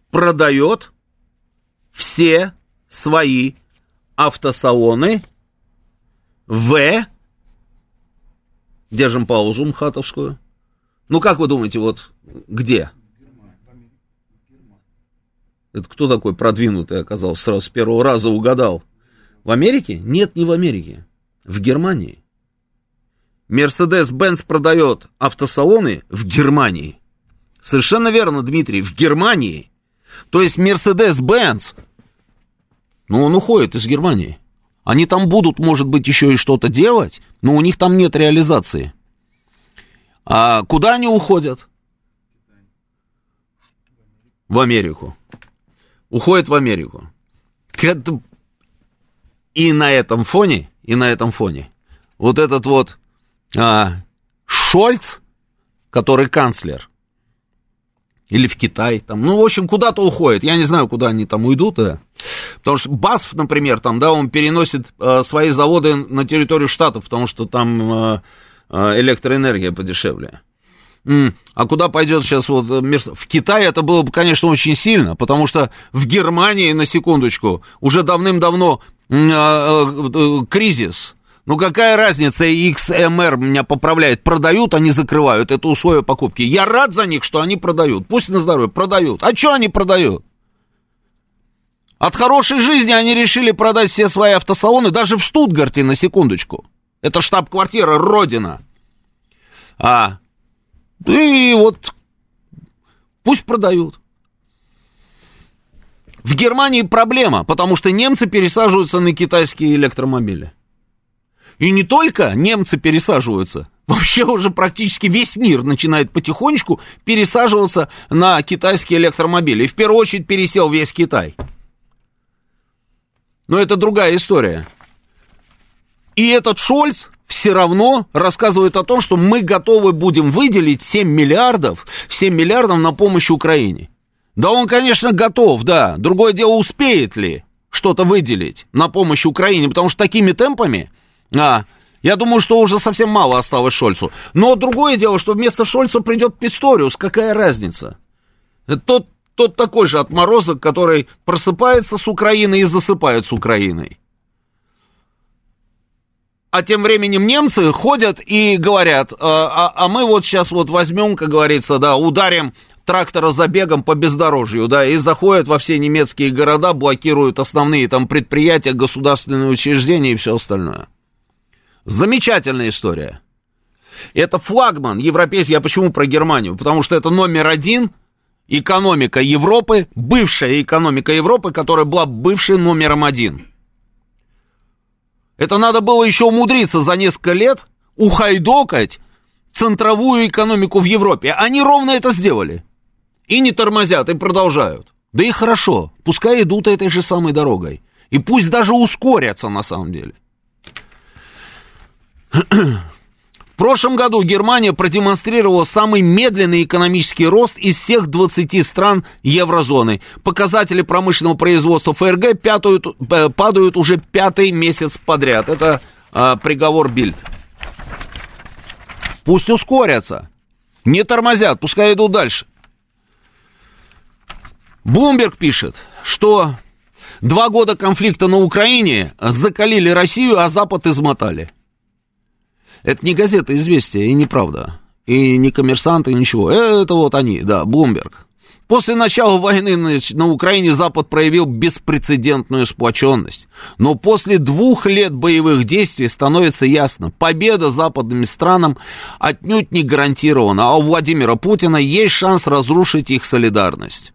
продает все свои автосалоны в... Держим паузу мхатовскую. Ну, как вы думаете, вот где? Это кто такой продвинутый оказался? Сразу с первого раза угадал. В Америке? Нет, не в Америке. В Германии. Мерседес-Бенц продает автосалоны в Германии. Совершенно верно, Дмитрий, в Германии. То есть Мерседес-Бенц, ну, он уходит из Германии. Они там будут, может быть, еще и что-то делать, но у них там нет реализации. А куда они уходят? В Америку уходит в Америку. И на этом фоне, и на этом фоне, вот этот вот а, Шольц, который канцлер, или в Китай, там, ну, в общем, куда-то уходит, я не знаю, куда они там уйдут, да. Потому что Басф, например, там, да, он переносит э, свои заводы на территорию штатов, потому что там э, электроэнергия подешевле. А куда пойдет сейчас вот э, В Китае это было бы, конечно, очень сильно, потому что в Германии, на секундочку, уже давным-давно а, э, кризис. Ну какая разница, XMR меня поправляет, продают, они закрывают, это условие покупки. Я рад за них, что они продают, пусть на здоровье, продают. А что они продают? От хорошей жизни они решили продать все свои автосалоны, даже в Штутгарте, на секундочку. Это штаб-квартира, родина. А и вот пусть продают. В Германии проблема, потому что немцы пересаживаются на китайские электромобили. И не только немцы пересаживаются, вообще уже практически весь мир начинает потихонечку пересаживаться на китайские электромобили. И в первую очередь пересел весь Китай. Но это другая история. И этот Шольц все равно рассказывает о том, что мы готовы будем выделить 7 миллиардов, 7 миллиардов на помощь Украине. Да он, конечно, готов, да. Другое дело, успеет ли что-то выделить на помощь Украине, потому что такими темпами, а, я думаю, что уже совсем мало осталось Шольцу. Но другое дело, что вместо Шольца придет Писториус, какая разница? Тот, тот такой же отморозок, который просыпается с Украиной и засыпает с Украиной а тем временем немцы ходят и говорят, а, а, а мы вот сейчас вот возьмем, как говорится, да, ударим трактора забегом по бездорожью, да, и заходят во все немецкие города, блокируют основные там предприятия, государственные учреждения и все остальное. Замечательная история. Это флагман европейский. Я почему про Германию? Потому что это номер один экономика Европы, бывшая экономика Европы, которая была бывшей номером один. Это надо было еще умудриться за несколько лет ухайдокать центровую экономику в Европе. Они ровно это сделали. И не тормозят, и продолжают. Да и хорошо, пускай идут этой же самой дорогой. И пусть даже ускорятся на самом деле. В прошлом году Германия продемонстрировала самый медленный экономический рост из всех 20 стран еврозоны. Показатели промышленного производства ФРГ пятают, э, падают уже пятый месяц подряд. Это а, приговор Бильд. Пусть ускорятся. Не тормозят, пускай идут дальше. Блумберг пишет, что два года конфликта на Украине закалили Россию, а Запад измотали. Это не газета «Известия» и неправда. И не коммерсанты, и ничего. Это вот они, да, Блумберг. После начала войны на Украине Запад проявил беспрецедентную сплоченность. Но после двух лет боевых действий становится ясно, победа западным странам отнюдь не гарантирована, а у Владимира Путина есть шанс разрушить их солидарность.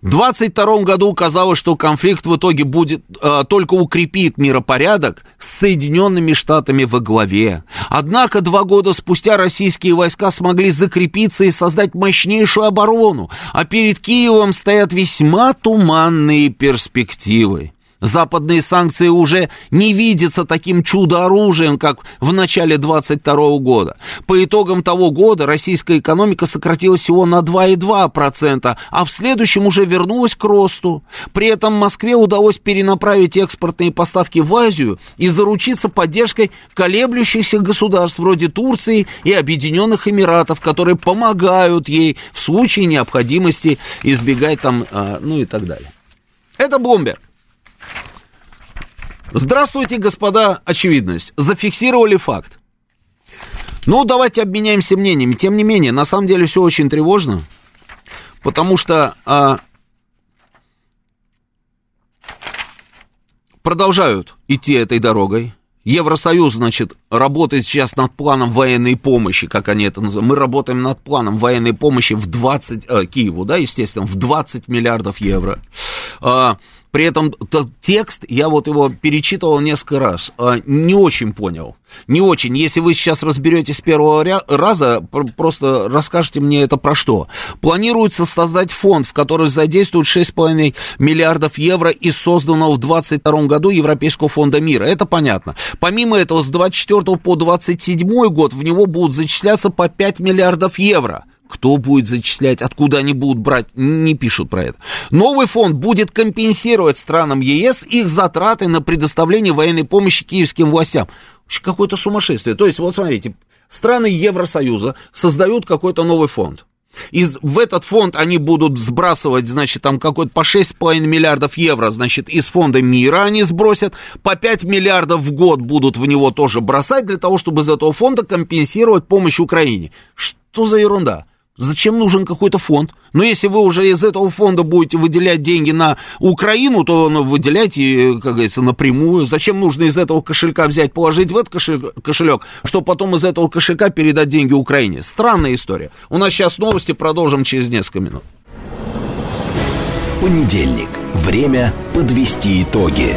В 22 году казалось, что конфликт в итоге будет э, только укрепит миропорядок с Соединенными Штатами во главе. Однако два года спустя российские войска смогли закрепиться и создать мощнейшую оборону, а перед Киевом стоят весьма туманные перспективы. Западные санкции уже не видятся таким чудо-оружием, как в начале 22 года. По итогам того года российская экономика сократилась всего на 2,2%, а в следующем уже вернулась к росту. При этом Москве удалось перенаправить экспортные поставки в Азию и заручиться поддержкой колеблющихся государств вроде Турции и Объединенных Эмиратов, которые помогают ей в случае необходимости избегать там, а, ну и так далее. Это Блумберг. Здравствуйте, господа, очевидность. Зафиксировали факт. Ну, давайте обменяемся мнениями. Тем не менее, на самом деле все очень тревожно, потому что а, продолжают идти этой дорогой. Евросоюз, значит, работает сейчас над планом военной помощи, как они это называют. Мы работаем над планом военной помощи в 20, э, Киеву, да, естественно, в 20 миллиардов евро. Э, при этом текст, я вот его перечитывал несколько раз, а, не очень понял. Не очень. Если вы сейчас разберетесь с первого раза, просто расскажите мне это про что. Планируется создать фонд, в который задействуют 6,5 миллиардов евро из созданного в 2022 году Европейского фонда мира. Это понятно. Помимо этого, с 24 по 27 год в него будут зачисляться по 5 миллиардов евро. Кто будет зачислять, откуда они будут брать, не пишут про это. Новый фонд будет компенсировать странам ЕС их затраты на предоставление военной помощи киевским властям. Какое-то сумасшествие. То есть, вот смотрите, страны Евросоюза создают какой-то новый фонд. Из, в этот фонд они будут сбрасывать, значит, там какой-то по 6,5 миллиардов евро, значит, из фонда мира они сбросят, по 5 миллиардов в год будут в него тоже бросать для того, чтобы из этого фонда компенсировать помощь Украине. Что за ерунда? Зачем нужен какой-то фонд? Но если вы уже из этого фонда будете выделять деньги на Украину, то ну, выделяйте, как говорится, напрямую. Зачем нужно из этого кошелька взять, положить в этот кошелек, чтобы потом из этого кошелька передать деньги Украине? Странная история. У нас сейчас новости, продолжим через несколько минут. Понедельник. Время подвести итоги.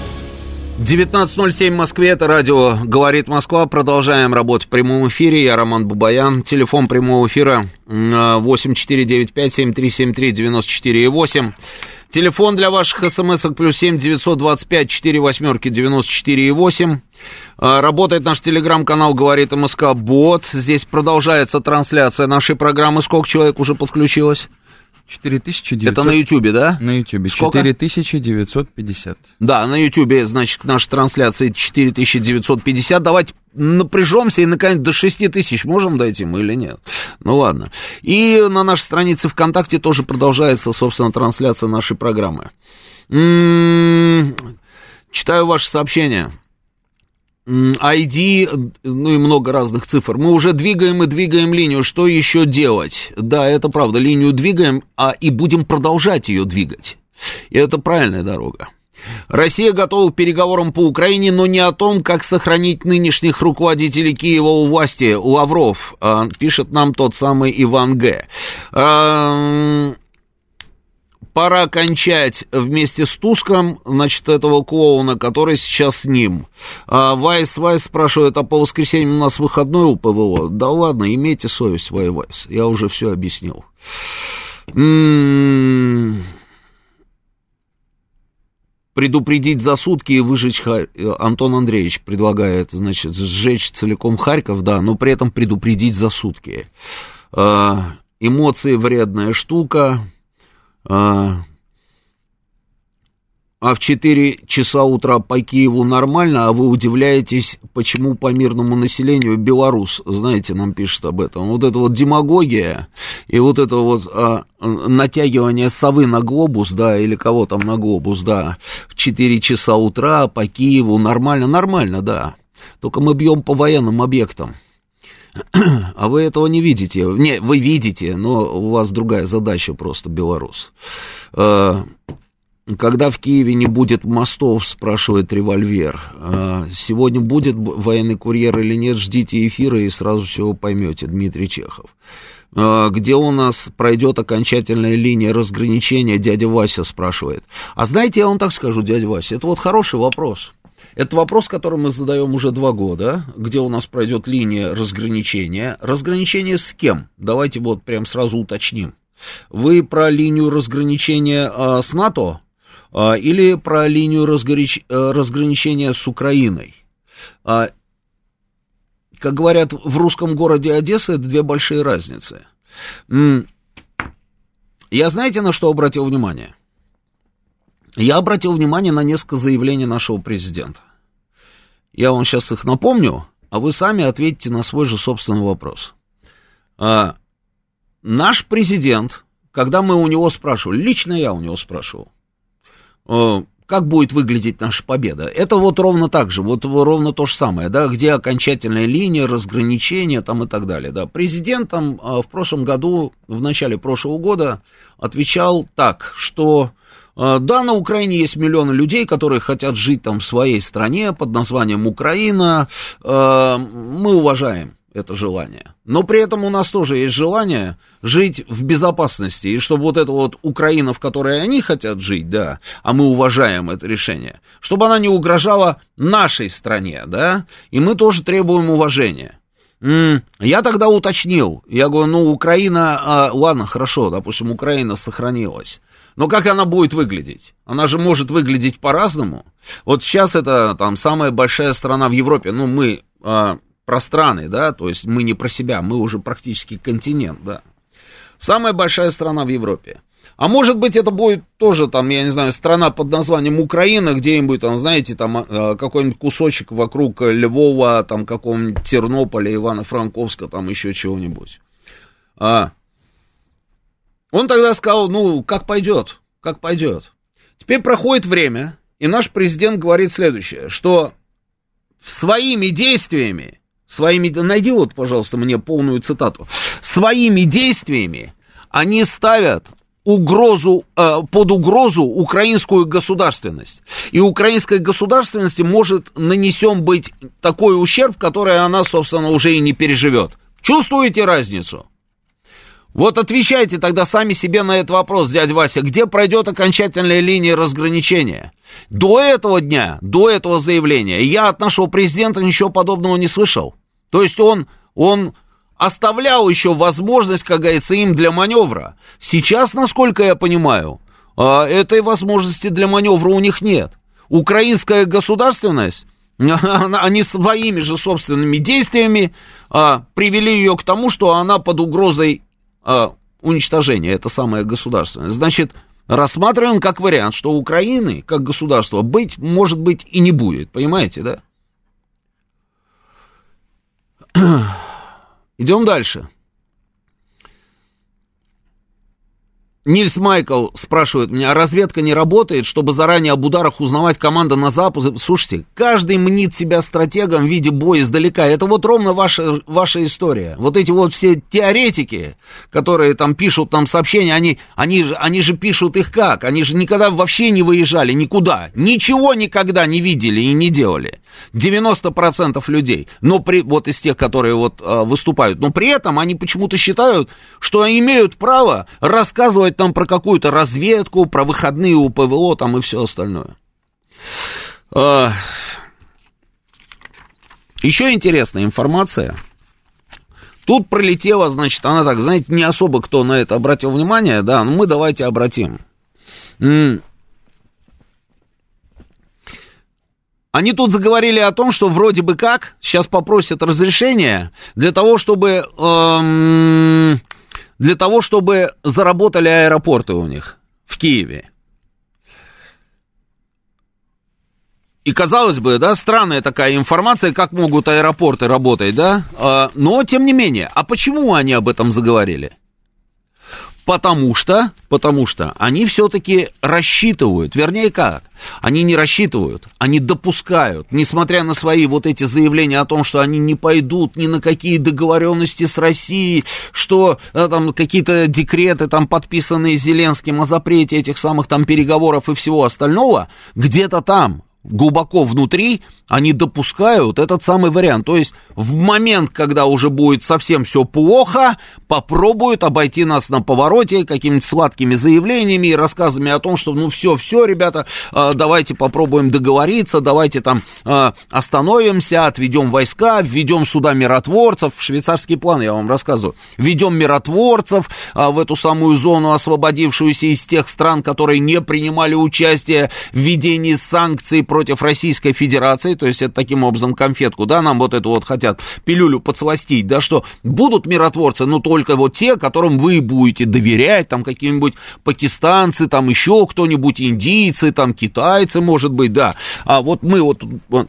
19.07 в Москве, это радио «Говорит Москва». Продолжаем работать в прямом эфире. Я Роман Бабаян. Телефон прямого эфира 8495-7373-94,8. Телефон для ваших смс плюс 7 925 4 восьмерки 94,8. Работает наш телеграм-канал «Говорит МСК Бот». Здесь продолжается трансляция нашей программы. Сколько человек уже подключилось? 4900. Это на Ютубе, да? На Ютубе. 4950. Да, на Ютубе, значит, наша трансляция 4950. Давайте напряжемся и, наконец, до 6000 можем дойти мы или нет? Ну, ладно. И на нашей странице ВКонтакте тоже продолжается, собственно, трансляция нашей программы. М-м-м, Читаю ваши сообщения. ID, ну и много разных цифр. Мы уже двигаем и двигаем линию. Что еще делать? Да, это правда, линию двигаем, а и будем продолжать ее двигать. И это правильная дорога. Россия готова к переговорам по Украине, но не о том, как сохранить нынешних руководителей Киева у власти, Лавров, а, пишет нам тот самый Иван Г. А, пора кончать вместе с Туском, значит, этого клоуна, который сейчас с ним. А, Вайс, Вайс спрашивает, а по воскресеньям у нас выходной у ПВО? Да ладно, имейте совесть, Вай, Вайс, я уже все объяснил. М-м-м предупредить за сутки и выжечь Хар... Антон Андреевич предлагает, значит, сжечь целиком Харьков, да, но при этом предупредить за сутки. Э, эмоции вредная штука. Э, а в 4 часа утра по Киеву нормально, а вы удивляетесь, почему по мирному населению белорус, знаете, нам пишет об этом. Вот это вот демагогия и вот это вот а, натягивание совы на глобус, да, или кого там на глобус, да, в 4 часа утра по Киеву нормально, нормально, да. Только мы бьем по военным объектам. А вы этого не видите. Не, вы видите, но у вас другая задача просто, белорус. А, когда в Киеве не будет мостов, спрашивает револьвер. А, сегодня будет военный курьер или нет, ждите эфира и сразу все поймете, Дмитрий Чехов. А, где у нас пройдет окончательная линия разграничения, дядя Вася спрашивает. А знаете, я вам так скажу, дядя Вася, это вот хороший вопрос. Это вопрос, который мы задаем уже два года, где у нас пройдет линия разграничения. Разграничение с кем? Давайте вот прям сразу уточним. Вы про линию разграничения а, с НАТО? А, или про линию разгорич... Э, разграничения с Украиной. А, как говорят в русском городе Одесса, это две большие разницы. Я знаете, на что обратил внимание? Я обратил внимание на несколько заявлений нашего президента. Я вам сейчас их напомню, а вы сами ответите на свой же собственный вопрос. А, наш президент, когда мы у него спрашивали, лично я у него спрашивал, Э, как будет выглядеть наша победа. Это вот ровно так же, вот ровно то же самое, да, где окончательная линия, разграничения там и так далее, да. Президент там э, в прошлом году, в начале прошлого года отвечал так, что да, на Украине есть миллионы людей, которые хотят жить там в своей стране под названием Украина, мы уважаем это желание. Но при этом у нас тоже есть желание жить в безопасности, и чтобы вот эта вот Украина, в которой они хотят жить, да, а мы уважаем это решение, чтобы она не угрожала нашей стране, да, и мы тоже требуем уважения. Я тогда уточнил, я говорю, ну, Украина, а, ладно, хорошо, допустим, Украина сохранилась, но как она будет выглядеть? Она же может выглядеть по-разному. Вот сейчас это там самая большая страна в Европе, ну, мы а, про страны, да, то есть мы не про себя, мы уже практически континент, да. Самая большая страна в Европе. А может быть, это будет тоже, там, я не знаю, страна под названием Украина, где-нибудь, там, знаете, там, а, какой-нибудь кусочек вокруг Львова, там, какого-нибудь Тернополя, Ивано-Франковска, там, еще чего-нибудь. А. Он тогда сказал, ну, как пойдет, как пойдет. Теперь проходит время, и наш президент говорит следующее, что своими действиями своими, найди вот, пожалуйста, мне полную цитату, своими действиями они ставят угрозу, э, под угрозу украинскую государственность. И украинской государственности может нанесен быть такой ущерб, который она, собственно, уже и не переживет. Чувствуете разницу? Вот отвечайте тогда сами себе на этот вопрос, дядя Вася, где пройдет окончательная линия разграничения? До этого дня, до этого заявления, я от нашего президента ничего подобного не слышал. То есть он, он оставлял еще возможность, как говорится, им для маневра. Сейчас, насколько я понимаю, а, этой возможности для маневра у них нет. Украинская государственность, они своими же собственными действиями а, привели ее к тому, что она под угрозой а, уничтожения, это самое государственное. Значит, рассматриваем как вариант, что Украины, как государства, быть, может быть, и не будет, понимаете, да? Идем дальше. Нильс Майкл спрашивает меня, а разведка не работает, чтобы заранее об ударах узнавать команда на запад? Слушайте, каждый мнит себя стратегом в виде боя издалека. Это вот ровно ваша, ваша история. Вот эти вот все теоретики, которые там пишут нам сообщения, они, они, же, они же пишут их как? Они же никогда вообще не выезжали никуда. Ничего никогда не видели и не делали. 90% людей. Но при, вот из тех, которые вот а, выступают. Но при этом они почему-то считают, что имеют право рассказывать рассказывать там про какую-то разведку, про выходные у ПВО там и все остальное. А, еще интересная информация. Тут пролетела, значит, она так, знаете, не особо кто на это обратил внимание, да, но мы давайте обратим. Они тут заговорили о том, что вроде бы как сейчас попросят разрешения для того, чтобы эм, для того, чтобы заработали аэропорты у них в Киеве. И казалось бы, да, странная такая информация, как могут аэропорты работать, да, а, но тем не менее, а почему они об этом заговорили? Потому что, потому что они все-таки рассчитывают, вернее как, они не рассчитывают, они допускают, несмотря на свои вот эти заявления о том, что они не пойдут ни на какие договоренности с Россией, что да, там какие-то декреты там подписанные Зеленским о запрете этих самых там переговоров и всего остального, где-то там, глубоко внутри они допускают этот самый вариант. То есть в момент, когда уже будет совсем все плохо, попробуют обойти нас на повороте какими-то сладкими заявлениями и рассказами о том, что ну все, все, ребята, а, давайте попробуем договориться, давайте там а, остановимся, отведем войска, введем сюда миротворцев. Швейцарский план, я вам рассказываю. Введем миротворцев а, в эту самую зону, освободившуюся из тех стран, которые не принимали участие в введении санкций против Российской Федерации, то есть это таким образом конфетку, да, нам вот эту вот хотят пилюлю подсластить, да, что будут миротворцы, но только вот те, которым вы будете доверять, там какие-нибудь пакистанцы, там еще кто-нибудь, индийцы, там китайцы, может быть, да, а вот мы вот,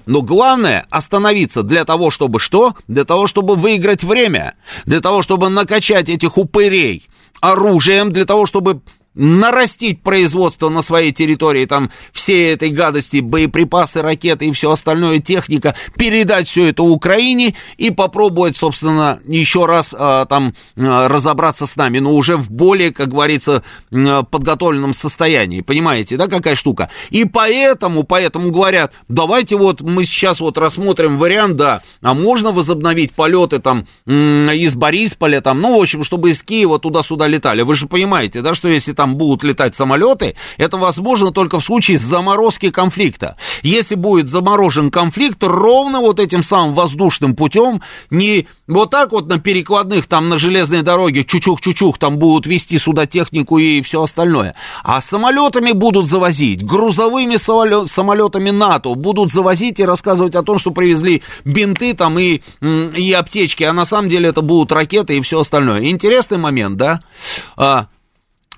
но главное остановиться для того, чтобы что? Для того, чтобы выиграть время, для того, чтобы накачать этих упырей оружием, для того, чтобы нарастить производство на своей территории, там, всей этой гадости, боеприпасы, ракеты и все остальное, техника, передать все это Украине и попробовать, собственно, еще раз а, там а, разобраться с нами, но уже в более, как говорится, подготовленном состоянии, понимаете, да, какая штука? И поэтому, поэтому говорят, давайте вот мы сейчас вот рассмотрим вариант, да, а можно возобновить полеты там из Борисполя, там, ну, в общем, чтобы из Киева туда-сюда летали, вы же понимаете, да, что если там будут летать самолеты, это возможно только в случае заморозки конфликта. Если будет заморожен конфликт, то ровно вот этим самым воздушным путем, не вот так вот на перекладных, там на железной дороге, чучух-чучух, там будут вести сюда технику и все остальное, а самолетами будут завозить, грузовыми самолетами НАТО будут завозить и рассказывать о том, что привезли бинты там и, и аптечки, а на самом деле это будут ракеты и все остальное. Интересный момент, да?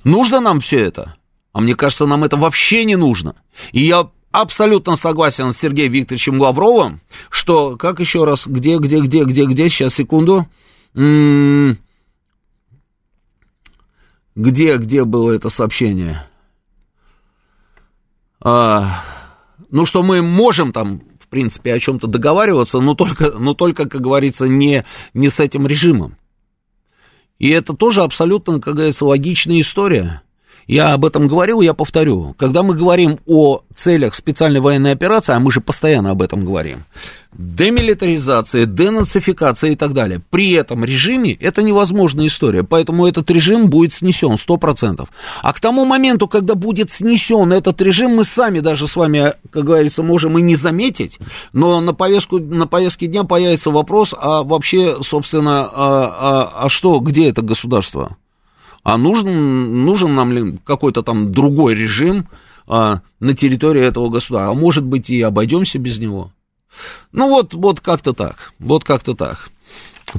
Нужно нам все это? А мне кажется, нам это вообще не нужно. И я абсолютно согласен с Сергеем Викторовичем Лавровым, что, как еще раз, где, где, где, где, где, сейчас, секунду. М-м- где, где было это сообщение? А, ну, что мы можем там, в принципе, о чем-то договариваться, но только, но только, как говорится, не, не с этим режимом. И это тоже абсолютно, как говорится, логичная история. Я об этом говорил, я повторю. Когда мы говорим о целях специальной военной операции, а мы же постоянно об этом говорим, демилитаризация, денацификация и так далее, при этом режиме это невозможная история, поэтому этот режим будет снесен 100%. А к тому моменту, когда будет снесен этот режим, мы сами даже с вами, как говорится, можем и не заметить, но на, повестку, на повестке дня появится вопрос, а вообще, собственно, а, а, а что, где это государство? А нужен, нужен нам какой-то там другой режим а, на территории этого государства, а может быть и обойдемся без него. Ну вот, вот как-то так, вот как-то так.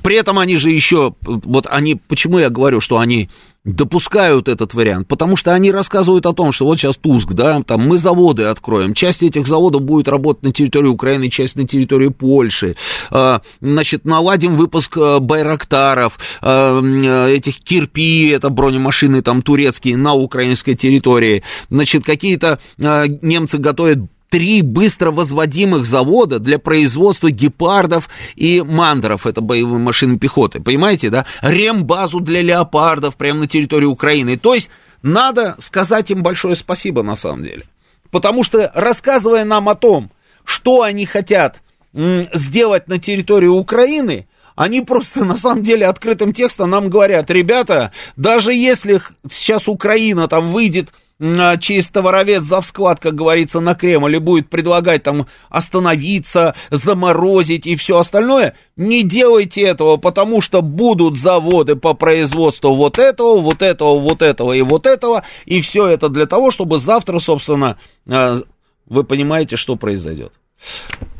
При этом они же еще, вот они, почему я говорю, что они допускают этот вариант? Потому что они рассказывают о том, что вот сейчас Туск, да, там мы заводы откроем, часть этих заводов будет работать на территории Украины, часть на территории Польши, а, значит, наладим выпуск а, байрактаров, а, этих кирпи, это бронемашины там турецкие на украинской территории, значит, какие-то немцы готовят три быстро возводимых завода для производства гепардов и мандеров, это боевые машины пехоты, понимаете, да? Рембазу для леопардов прямо на территории Украины. То есть надо сказать им большое спасибо на самом деле. Потому что рассказывая нам о том, что они хотят сделать на территории Украины, они просто на самом деле открытым текстом нам говорят, ребята, даже если сейчас Украина там выйдет через товаровец за вклад, как говорится, на Кремль и будет предлагать там остановиться, заморозить и все остальное, не делайте этого, потому что будут заводы по производству вот этого, вот этого, вот этого и вот этого, и все это для того, чтобы завтра, собственно, а, вы понимаете, что произойдет.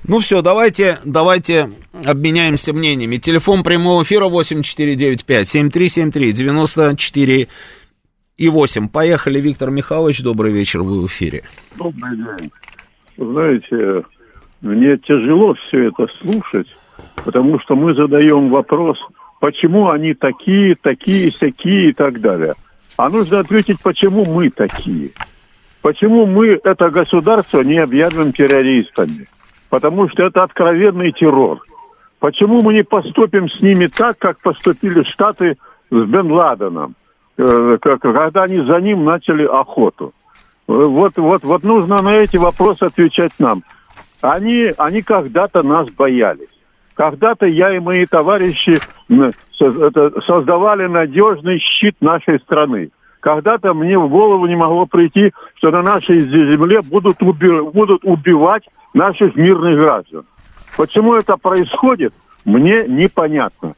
Ну все, давайте, давайте обменяемся мнениями. Телефон прямого эфира 8495 7373 94 и 8. Поехали, Виктор Михайлович, добрый вечер, вы в эфире. Добрый день. Знаете, мне тяжело все это слушать, потому что мы задаем вопрос, почему они такие, такие, такие и так далее. А нужно ответить, почему мы такие. Почему мы это государство не объявим террористами? Потому что это откровенный террор. Почему мы не поступим с ними так, как поступили Штаты с Бен Ладеном? Э, когда они за ним начали охоту. Вот, вот, вот нужно на эти вопросы отвечать нам. Они, они когда-то нас боялись. Когда-то я и мои товарищи создавали надежный щит нашей страны. Когда-то мне в голову не могло прийти, что на нашей земле будут, уби будут убивать наших мирных граждан. Почему это происходит, мне непонятно.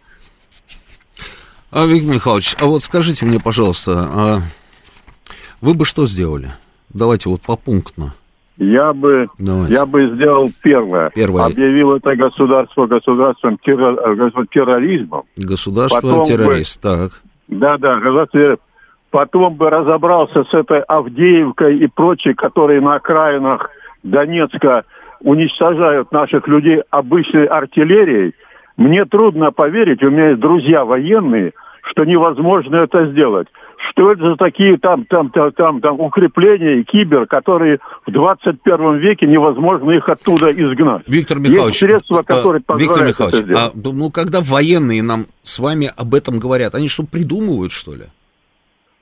А, Виктор Михайлович, а вот скажите мне, пожалуйста, а вы бы что сделали? Давайте вот попунктно. Я бы, я бы сделал первое. первое. Объявил это государство государством терроризмом. Государство террорист, бы, так. Да, да, государство Потом бы разобрался с этой Авдеевкой и прочей, которые на окраинах Донецка уничтожают наших людей обычной артиллерией. Мне трудно поверить, у меня есть друзья военные, что невозможно это сделать. Что это за такие там, там, там, там, там укрепления, кибер, которые в 21 веке невозможно их оттуда изгнать. Виктор Михайлович, есть средства, которые а, Виктор Михайлович, это сделать. А, ну когда военные нам с вами об этом говорят, они что, придумывают, что ли?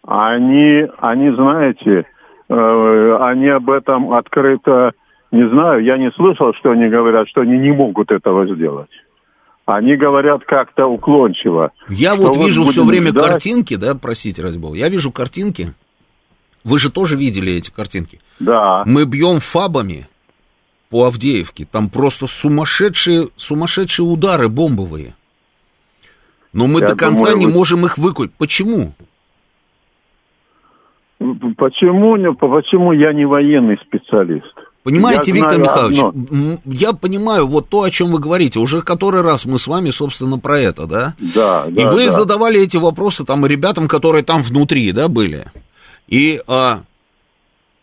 Они, они знаете, э, они об этом открыто не знаю, я не слышал, что они говорят, что они не могут этого сделать они говорят как-то уклончиво. Я вот вижу вот все время ждать... картинки, да, простите, ради бога, я вижу картинки, вы же тоже видели эти картинки. Да. Мы бьем фабами по Авдеевке, там просто сумасшедшие, сумасшедшие удары бомбовые. Но мы я до конца думаю, не вы... можем их выкупить. Почему? Почему, почему я не военный специалист? Понимаете, я Виктор Михайлович, одно. я понимаю вот то, о чем вы говорите. Уже который раз мы с вами, собственно, про это, да? Да, И вы да. задавали эти вопросы там ребятам, которые там внутри, да, были. И а,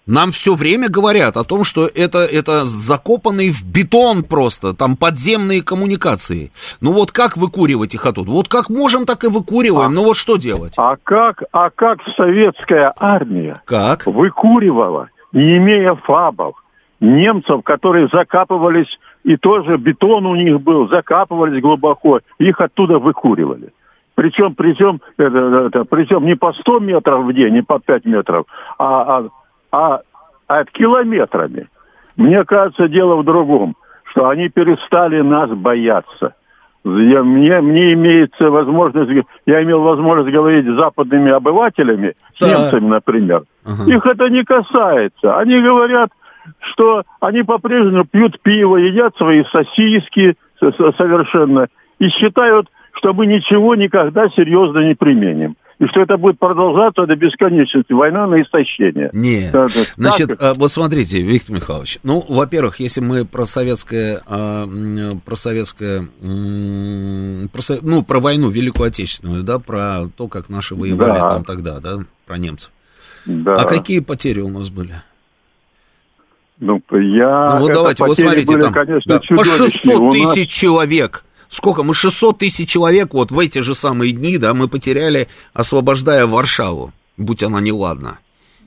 нам все время говорят о том, что это, это закопанный в бетон просто, там подземные коммуникации. Ну вот как выкуривать их оттуда? Вот как можем, так и выкуриваем. А, ну вот что делать? А как, а как советская армия как? выкуривала, не имея фабов, немцев, которые закапывались, и тоже бетон у них был, закапывались глубоко, их оттуда выкуривали. Причем, причем, это, это, причем не по 100 метров в день, не по 5 метров, а, а, а, а километрами. Мне кажется, дело в другом, что они перестали нас бояться. Я, мне, мне имеется возможность, я имел возможность говорить с западными обывателями, с да. немцами, например. Ага. Их это не касается. Они говорят, что они по-прежнему пьют пиво, едят свои сосиски совершенно и считают, что мы ничего никогда серьезно не применим. и что это будет продолжаться до бесконечности. Война на истощение. Нет. Это, Значит, так... вот смотрите, Виктор Михайлович. Ну, во-первых, если мы про советское, а, про советское, про, ну, про войну Великую Отечественную, да, про то, как наши воевали да. там тогда, да, про немцев. Да. А какие потери у нас были? Ну, я... Ну, вот давайте, вот смотрите, были, там. конечно, да, по 600 тысяч нас... человек. Сколько? Мы 600 тысяч человек вот в эти же самые дни, да, мы потеряли, освобождая Варшаву, будь она неладна.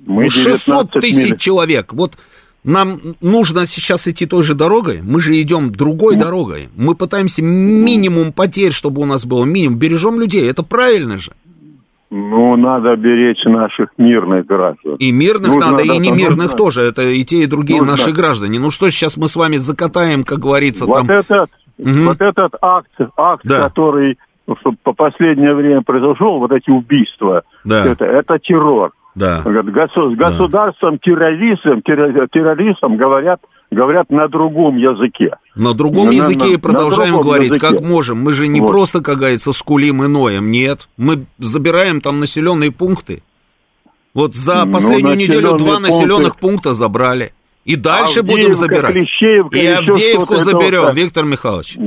Мы 600 тысяч миль... человек, вот нам нужно сейчас идти той же дорогой, мы же идем другой ну, дорогой, мы пытаемся минимум потерь, чтобы у нас было минимум, бережем людей, это правильно же. Ну, надо беречь наших мирных граждан. И мирных нужно, надо, и немирных нужно. тоже. Это и те, и другие нужно. наши граждане. Ну что сейчас мы с вами закатаем, как говорится, вот там... Этот, Угу. Вот этот акт, акт, да. который ну, по последнее время произошел, вот эти убийства, да. это, это террор. Да. С государством, да. террористом, террористом говорят, говорят на другом языке. На другом на, языке на, и продолжаем говорить, языке. как можем. Мы же не вот. просто, как говорится, скулим и ноем, нет. Мы забираем там населенные пункты. Вот за ну, последнюю ну, неделю два пункты... населенных пункта забрали. И дальше Авдеевка, будем забирать. Клещеевка, и Авдеевку заберем, Виктор Михайлович.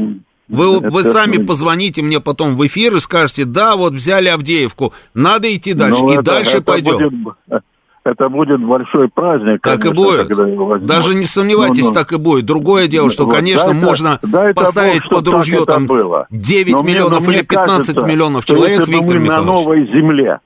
Вы, вы сами позвоните мне потом в эфир и скажете, да, вот взяли Авдеевку, надо идти дальше, ну, и это, дальше это пойдем. Будет, это будет большой праздник. Так конечно, и будет. Даже не сомневайтесь, ну, ну, так и будет. Другое дело, что, конечно, да можно да поставить Бог, под ружье там было. 9 но миллионов мне, или 15 кажется, миллионов человек, Виктор Михайлович. на новой земле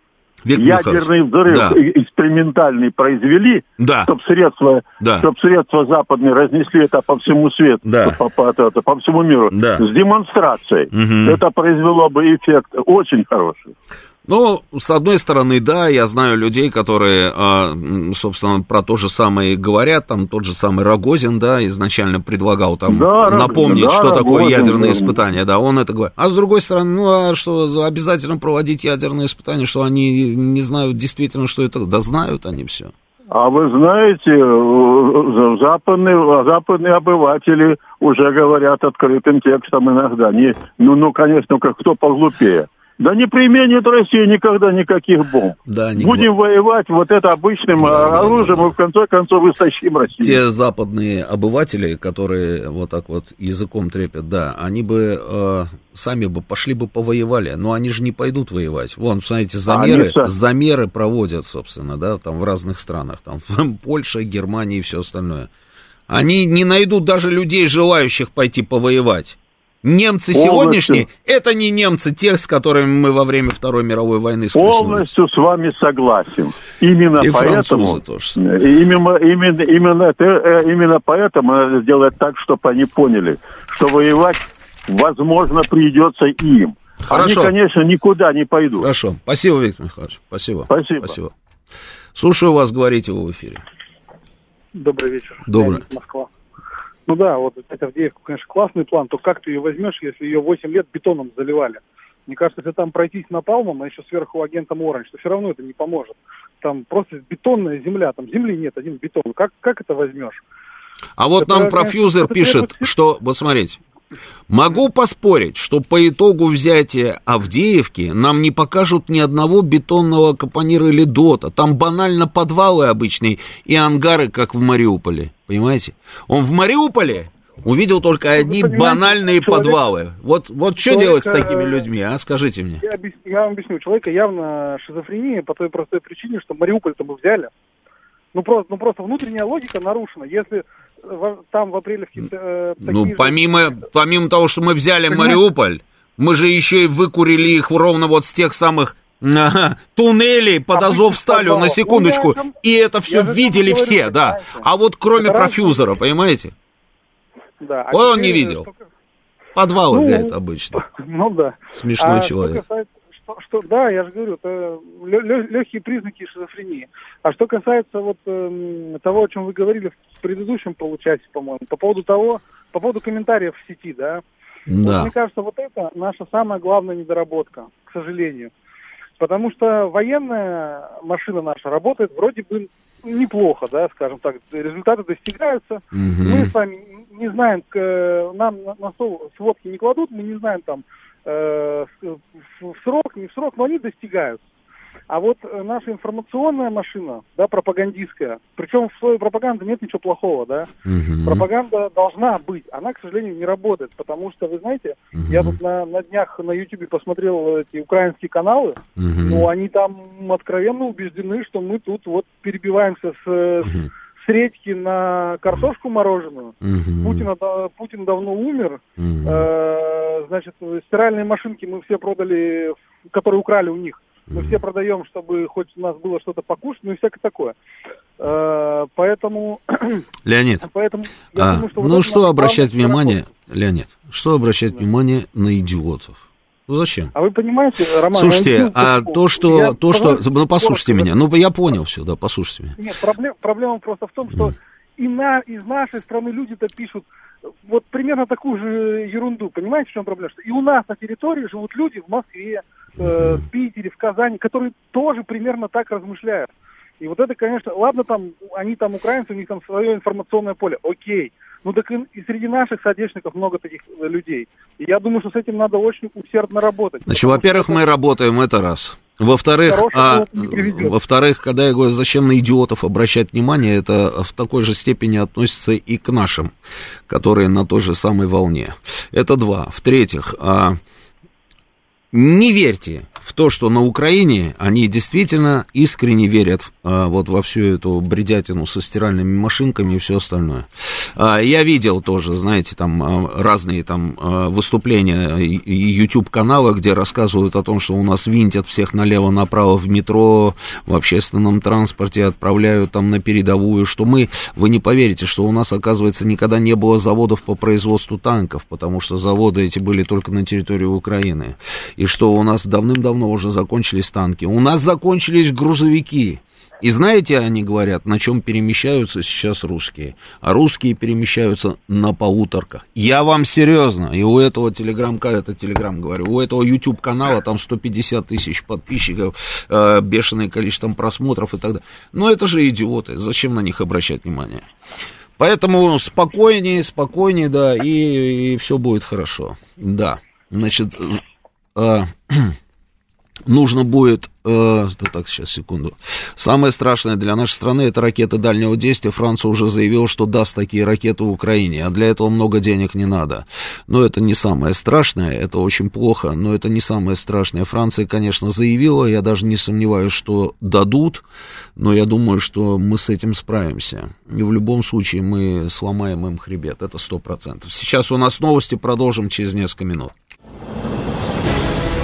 Виктор ядерный взрыв да. экспериментальный произвели, да. чтобы средства, да. чтоб средства западные разнесли это по всему свету, да. по, по, это, по всему миру, да. с демонстрацией. Угу. Это произвело бы эффект очень хороший. Ну, с одной стороны, да, я знаю людей, которые, а, собственно, про то же самое говорят, там тот же самый Рогозин, да, изначально предлагал там да, напомнить, да, что Рогозин, такое ядерное да. испытание, да, он это говорит. А с другой стороны, ну, а что, обязательно проводить ядерные испытания, что они не знают действительно, что это, да знают они все. А вы знаете, западные, западные обыватели уже говорят открытым текстом иногда. Не, ну, ну, конечно, кто поглупее. Да не применит Россия никогда никаких бомб. Да, не Будем воевать вот это обычным да, оружием, да, да, и в конце концов истощим Россию. Те западные обыватели, которые вот так вот языком трепят, да, они бы э, сами бы пошли бы повоевали, но они же не пойдут воевать. Вон, смотрите, замеры, а замеры проводят, собственно, да, там в разных странах, там Польша, Германия и все остальное. Они не найдут даже людей, желающих пойти повоевать. Немцы Полностью. сегодняшние, это не немцы тех, с которыми мы во время Второй мировой войны схлестнулись. Полностью с вами согласен. Именно И поэтому, тоже. Именно, именно, именно, э, именно поэтому надо сделать так, чтобы они поняли, что воевать, возможно, придется им. Хорошо. Они, конечно, никуда не пойдут. Хорошо. Спасибо, Виктор Михайлович. Спасибо. Спасибо. Спасибо. Слушаю вас, говорите в эфире. Добрый вечер. Добрый. Москва. Ну да, вот это Авдеевка, конечно, классный план, то как ты ее возьмешь, если ее 8 лет бетоном заливали? Мне кажется, если там пройтись напалмом, а еще сверху агентом Оранж, то все равно это не поможет. Там просто бетонная земля, там земли нет, один бетон. Как, как это возьмешь? А вот это, нам профьюзер пишет, требует... что, вот смотрите, Могу поспорить, что по итогу взятия Авдеевки нам не покажут ни одного бетонного капонира или дота. Там банально подвалы обычные и ангары, как в Мариуполе. Понимаете? Он в Мариуполе увидел только ну, одни банальные человек, подвалы. Вот, вот что человека, делать с такими людьми, а? Скажите мне. Я, объясню, я вам объясню. У человека явно шизофрения по той простой причине, что Мариуполь-то мы взяли. Ну просто, ну просто внутренняя логика нарушена. Если там в апреле э, Ну, же... помимо, помимо того, что мы взяли Понимаете? Мариуполь, мы же еще и выкурили их ровно вот с тех самых Ага, туннели под а Азовсталью, на секундочку. Ну, и это все видели говорю, все, да. А вот кроме это профьюзера, раз... понимаете? Да. А он не видел. Только... Подвалы, ну, говорит, обычно. Ну да. Смешной а человек. Что касается, что, что, да, я же говорю, это легкие признаки шизофрении. А что касается вот э, того, о чем вы говорили в предыдущем получасе, по-моему, по поводу того, по поводу комментариев в сети, да, да. Вот, мне кажется, вот это наша самая главная недоработка, к сожалению. Потому что военная машина наша работает вроде бы неплохо, да, скажем так, результаты достигаются. Угу. Мы с вами не знаем, нам на, на сводки не кладут, мы не знаем там э, в срок, не в срок, но они достигаются. А вот э, наша информационная машина, да, пропагандистская, причем в слове пропаганда нет ничего плохого, да. Угу. Пропаганда должна быть, она, к сожалению, не работает, потому что, вы знаете, угу. я тут на, на днях на Ютубе посмотрел эти украинские каналы, угу. ну, они там откровенно убеждены, что мы тут вот перебиваемся с... Угу с редьки на картошку мороженую. Угу. Путина, Путин давно умер. Угу. Э, значит, стиральные машинки мы все продали, которые украли у них. Мы все продаем, чтобы хоть у нас было что-то покушать, ну и всякое такое. Э, поэтому... Леонид, поэтому а, думаю, что ну вот что обращать внимание, Леонид, что обращать да. внимание на идиотов? Ну зачем? А вы понимаете, Роман... Слушайте, а то, что... Я то, что ну, послушайте меня. Ну, я понял все, да, послушайте меня. Нет, проблем, проблема просто в том, что mm. и на, из нашей страны люди-то пишут вот примерно такую же ерунду. Понимаете, в чем проблема? Что и у нас на территории живут люди в Москве, э, в Питере, в Казани, которые тоже примерно так размышляют. И вот это, конечно, ладно, там, они там украинцы, у них там свое информационное поле, окей. Ну так и, и среди наших соотечественников много таких э, людей. И я думаю, что с этим надо очень усердно работать. Значит, во-первых, мы работаем, это раз. Во-вторых, а, во-вторых, когда я говорю, зачем на идиотов обращать внимание, это в такой же степени относится и к нашим, которые на той же самой волне. Это два. В-третьих, а, не верьте в то, что на Украине они действительно искренне верят а, вот во всю эту бредятину со стиральными машинками и все остальное. А, я видел тоже, знаете, там а, разные там а, выступления YouTube-канала, где рассказывают о том, что у нас винтят всех налево-направо в метро, в общественном транспорте, отправляют там на передовую, что мы, вы не поверите, что у нас, оказывается, никогда не было заводов по производству танков, потому что заводы эти были только на территории Украины и что у нас давным-давно уже закончились танки. У нас закончились грузовики. И знаете, они говорят, на чем перемещаются сейчас русские? А русские перемещаются на полуторках. Я вам серьезно, и у этого телеграм, это телеграм говорю, у этого YouTube канала там 150 тысяч подписчиков, э, бешеное количество просмотров и так далее. Но это же идиоты, зачем на них обращать внимание? Поэтому спокойнее, спокойнее, да, и, и все будет хорошо. Да, значит, э, нужно будет, э, так, сейчас, секунду. Самое страшное для нашей страны это ракеты дальнего действия. Франция уже заявила, что даст такие ракеты Украине, а для этого много денег не надо. Но это не самое страшное, это очень плохо, но это не самое страшное. Франция, конечно, заявила, я даже не сомневаюсь, что дадут, но я думаю, что мы с этим справимся. И в любом случае мы сломаем им хребет, это сто процентов. Сейчас у нас новости, продолжим через несколько минут.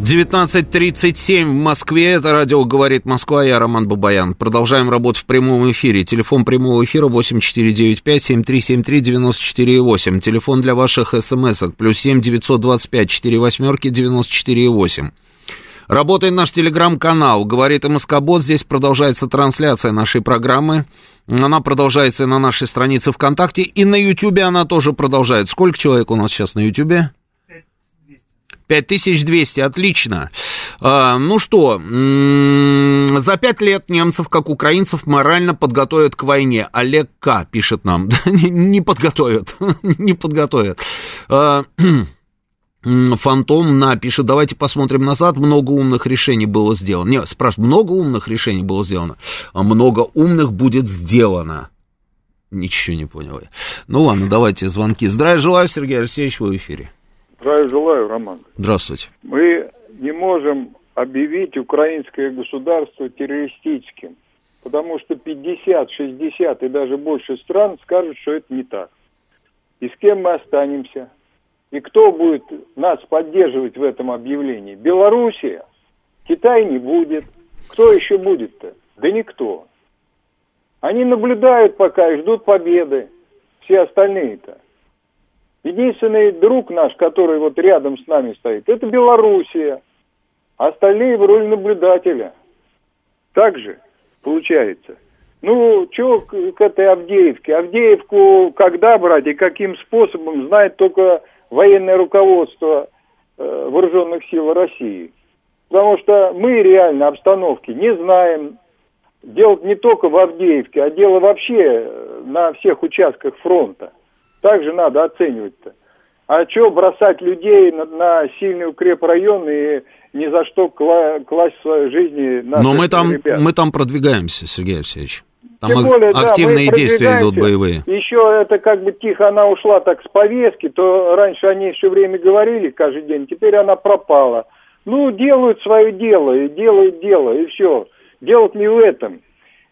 19.37 в Москве. Это радио «Говорит Москва». Я Роман Бабаян. Продолжаем работу в прямом эфире. Телефон прямого эфира 8495-7373-94,8. Телефон для ваших смс-ок. Плюс 7 925 4 восьмерки 94,8. Работает наш телеграм-канал «Говорит МСК-бот». Здесь продолжается трансляция нашей программы. Она продолжается на нашей странице ВКонтакте. И на Ютьюбе она тоже продолжает. Сколько человек у нас сейчас на Ютьюбе? 5200, отлично. А, ну что, за пять лет немцев, как украинцев, морально подготовят к войне. Олег К. пишет нам. не подготовят, не подготовят. А, Фантом напишет, давайте посмотрим назад, много умных решений было сделано. Нет, спрашиваю, много умных решений было сделано, а много умных будет сделано. Ничего не понял я. Ну ладно, давайте звонки. Здравия желаю, Сергей Алексеевич, вы в эфире. Здравия желаю, Роман. Здравствуйте. Мы не можем объявить украинское государство террористическим, потому что 50, 60 и даже больше стран скажут, что это не так. И с кем мы останемся? И кто будет нас поддерживать в этом объявлении? Белоруссия? Китай не будет. Кто еще будет-то? Да никто. Они наблюдают пока и ждут победы. Все остальные-то. Единственный друг наш, который вот рядом с нами стоит, это Белоруссия. Остальные в роли наблюдателя. Также получается. Ну, что к этой Авдеевке? Авдеевку когда брать и каким способом, знает только военное руководство э, вооруженных сил России. Потому что мы реально обстановки не знаем. Делать не только в Авдеевке, а дело вообще э, на всех участках фронта. Также надо оценивать-то. А что бросать людей на, на сильный укрепрайон и ни за что кла- класть в своей жизни Но мы там, ребят? мы там продвигаемся, Сергей Алексеевич. Там Тем более, активные да, действия идут боевые. Еще это как бы тихо она ушла так с повестки, то раньше они все время говорили каждый день, теперь она пропала. Ну, делают свое дело, и делают дело, и все. Делать не в этом.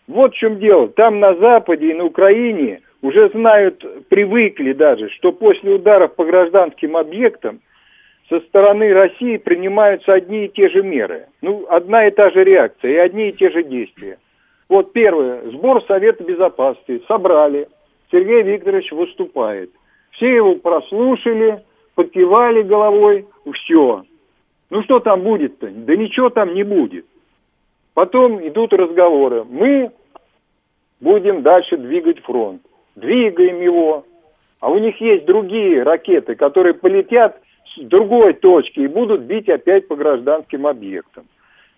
Вот в чем дело. Там на Западе и на Украине уже знают, привыкли даже, что после ударов по гражданским объектам со стороны России принимаются одни и те же меры. Ну, одна и та же реакция и одни и те же действия. Вот первое. Сбор Совета Безопасности. Собрали. Сергей Викторович выступает. Все его прослушали, покивали головой. Все. Ну что там будет-то? Да ничего там не будет. Потом идут разговоры. Мы будем дальше двигать фронт. Двигаем его. А у них есть другие ракеты, которые полетят с другой точки и будут бить опять по гражданским объектам.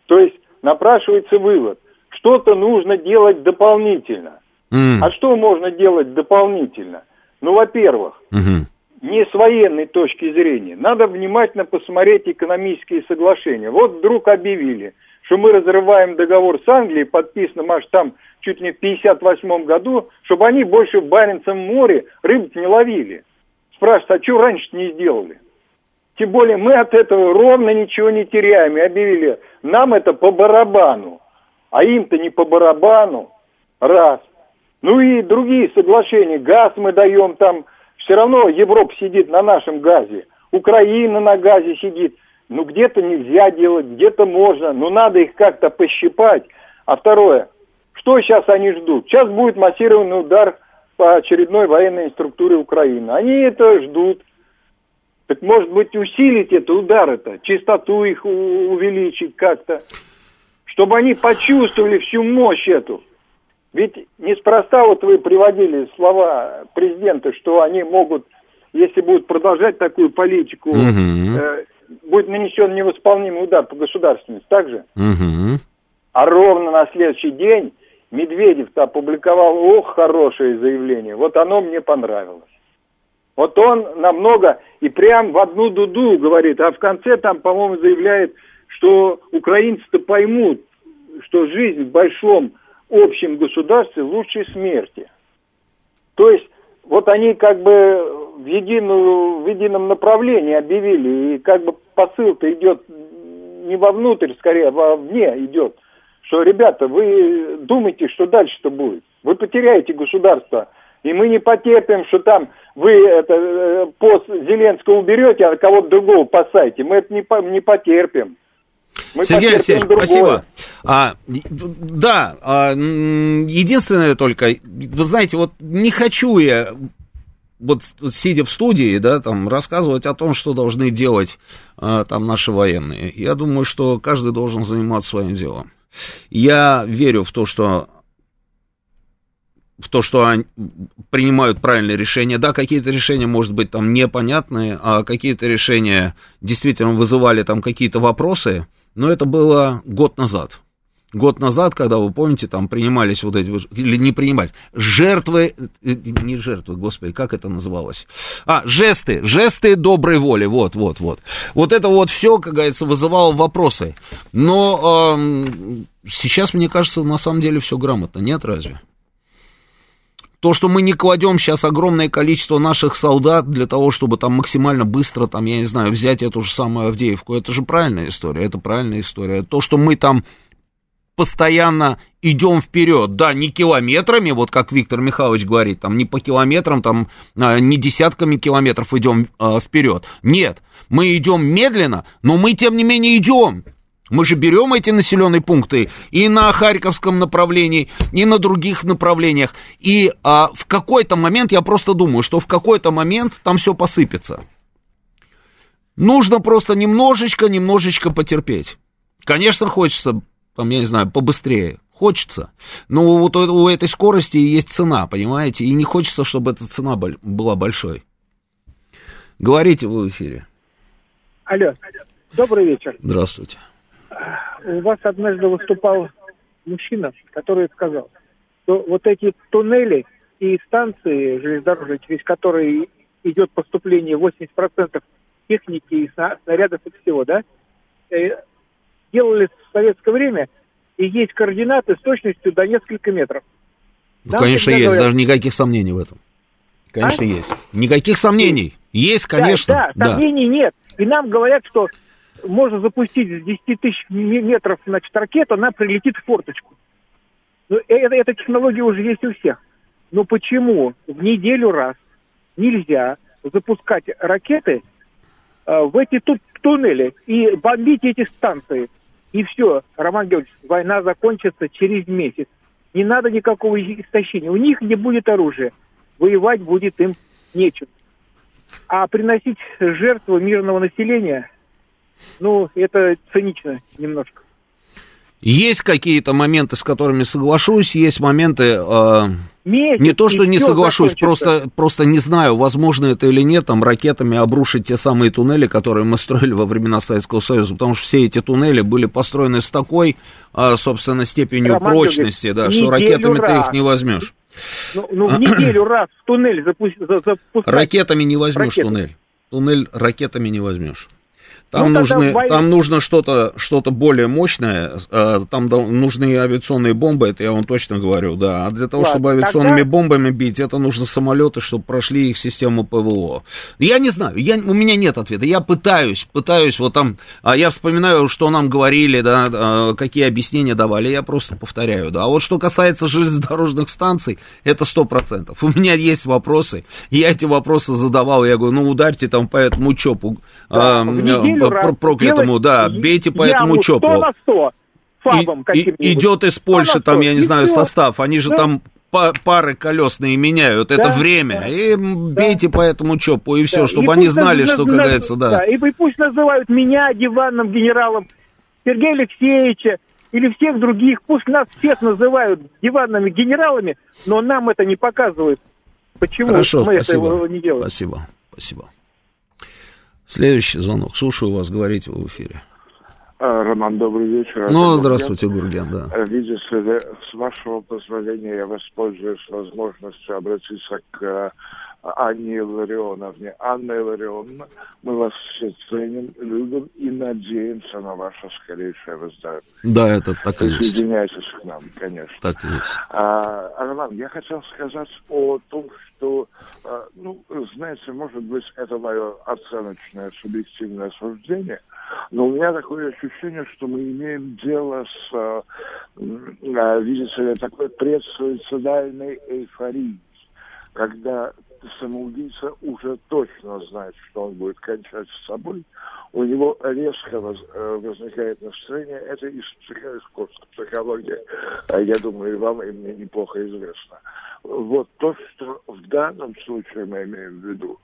То есть напрашивается вывод. Что-то нужно делать дополнительно. Mm. А что можно делать дополнительно? Ну, во-первых, mm-hmm не с военной точки зрения. Надо внимательно посмотреть экономические соглашения. Вот вдруг объявили, что мы разрываем договор с Англией, подписанным аж там чуть не в 58 году, чтобы они больше в Баренцевом море рыбу не ловили. Спрашивают, а что раньше не сделали? Тем более мы от этого ровно ничего не теряем. И объявили, нам это по барабану, а им-то не по барабану. Раз. Ну и другие соглашения. Газ мы даем там все равно Европа сидит на нашем газе, Украина на газе сидит. Ну, где-то нельзя делать, где-то можно, но надо их как-то пощипать. А второе, что сейчас они ждут? Сейчас будет массированный удар по очередной военной структуре Украины. Они это ждут. Так может быть усилить это удар это, частоту их увеличить как-то, чтобы они почувствовали всю мощь эту. Ведь неспроста вот вы приводили слова президента, что они могут, если будут продолжать такую политику, угу. э, будет нанесен невосполнимый удар по государственности. Так же? Угу. А ровно на следующий день Медведев-то опубликовал, ох, хорошее заявление. Вот оно мне понравилось. Вот он намного и прям в одну дуду говорит, а в конце там, по-моему, заявляет, что украинцы-то поймут, что жизнь в большом общем государстве лучшей смерти. То есть вот они как бы в, единую, в едином направлении объявили, и как бы посыл-то идет не вовнутрь, скорее, а вовне идет, что, ребята, вы думаете, что дальше-то будет. Вы потеряете государство, и мы не потерпим, что там вы это, э, пост Зеленского уберете, а кого-то другого посадите. Мы это не, не потерпим. Мы Сергей Алексеевич, другое. спасибо. А, да, а, единственное только, вы знаете, вот не хочу я вот сидя в студии, да, там, рассказывать о том, что должны делать а, там наши военные. Я думаю, что каждый должен заниматься своим делом. Я верю в то, что в то, что они принимают правильные решения. Да, какие-то решения, может быть, там непонятные, а какие-то решения действительно вызывали там какие-то вопросы, но это было год назад. Год назад, когда, вы помните, там принимались вот эти, или не принимались, жертвы, э, не жертвы, господи, как это называлось? А, жесты, жесты доброй воли, вот, вот, вот. Вот это вот все, как говорится, вызывало вопросы. Но э, сейчас, мне кажется, на самом деле все грамотно, нет разве? То, что мы не кладем сейчас огромное количество наших солдат для того, чтобы там максимально быстро, там, я не знаю, взять эту же самую Авдеевку, это же правильная история, это правильная история. То, что мы там постоянно идем вперед, да, не километрами, вот как Виктор Михайлович говорит, там не по километрам, там а, не десятками километров идем а, вперед. Нет, мы идем медленно, но мы тем не менее идем. Мы же берем эти населенные пункты и на Харьковском направлении, и на других направлениях. И а, в какой-то момент, я просто думаю, что в какой-то момент там все посыпется. Нужно просто немножечко, немножечко потерпеть. Конечно, хочется, там, я не знаю, побыстрее. Хочется. Но вот у этой скорости есть цена, понимаете? И не хочется, чтобы эта цена была большой. Говорите вы в эфире. Алло, добрый вечер. Здравствуйте. У вас однажды выступал мужчина, который сказал, что вот эти туннели и станции железнодорожные, через которые идет поступление 80% техники и снарядов и всего, да, э, делали в советское время, и есть координаты с точностью до нескольких метров. Ну, Нам конечно, есть, говорят, даже никаких сомнений в этом. Конечно, а? есть. Никаких сомнений. Есть, конечно. Да, да, сомнений да. нет. И нам говорят, что можно запустить с 10 тысяч метров, значит, ракету, она прилетит в форточку. Ну, э, это, эта технология уже есть у всех. Но почему в неделю раз нельзя запускать ракеты э, в эти ту туннели и бомбить эти станции? И все, Роман Георгиевич, война закончится через месяц. Не надо никакого истощения. У них не будет оружия. Воевать будет им нечем. А приносить жертву мирного населения, ну, это цинично немножко. Есть какие-то моменты, с которыми соглашусь, есть моменты, э, Месяц, не то, что не соглашусь, просто, просто не знаю, возможно это или нет, там ракетами обрушить те самые туннели, которые мы строили во времена Советского Союза, потому что все эти туннели были построены с такой, э, собственно, степенью Роман прочности, Юрьевич, да, что ракетами раз. ты их не возьмешь. Ну, ну в неделю раз в туннель запустить. Ракетами не возьмешь Ракеты. туннель. Туннель ракетами не возьмешь. Там, ну, нужны, там нужно что-то что более мощное, э, там нужны авиационные бомбы, это я вам точно говорю, да. А для того, Ладно, чтобы авиационными тогда... бомбами бить, это нужно самолеты, чтобы прошли их систему ПВО. Я не знаю, я, у меня нет ответа. Я пытаюсь, пытаюсь, вот там, а я вспоминаю, что нам говорили, да, а, какие объяснения давали, я просто повторяю, да. А вот что касается железнодорожных станций, это сто процентов. У меня есть вопросы, я эти вопросы задавал, я говорю, ну ударьте там по этому ЧОПу. Да, а, по проклятому, да, бейте по этому ЧОПу. 100 на 100 фабом и, и, идет из Польши, там, я не знаю, все. состав, они же да. там пары колесные меняют, да, это время, да, и бейте да. по этому ЧОПу, и все, да. чтобы и они знали, что, как говорится, да. да. И пусть называют меня диванным генералом, Сергея Алексеевича, или всех других, пусть нас всех называют диванными генералами, но нам это не показывают. Почему Хорошо, мы спасибо. этого не делаем? Спасибо, спасибо. Следующий звонок. Слушаю вас, говорите в эфире. А, Роман, добрый вечер. Ну, здравствуйте, Гурген, да. Э, видите с вашего позволения я воспользуюсь возможностью обратиться к Анне Илларионовне. Анна Илларионовна, мы вас все ценим, любим и надеемся на ваше скорейшее выздоровление. Да, это так и есть. Присоединяйтесь к нам, конечно. Так и есть. А, Роман, я хотел сказать о том, что, а, ну, знаете, может быть, это мое оценочное субъективное суждение, но у меня такое ощущение, что мы имеем дело с, а, видите ли, такой предсуицидальной эйфорией когда самоубийца уже точно знает, что он будет кончать с собой, у него резко воз, э, возникает настроение, это из психологии, а я думаю, и вам, и мне неплохо известно. Вот то, что в данном случае мы имеем в виду,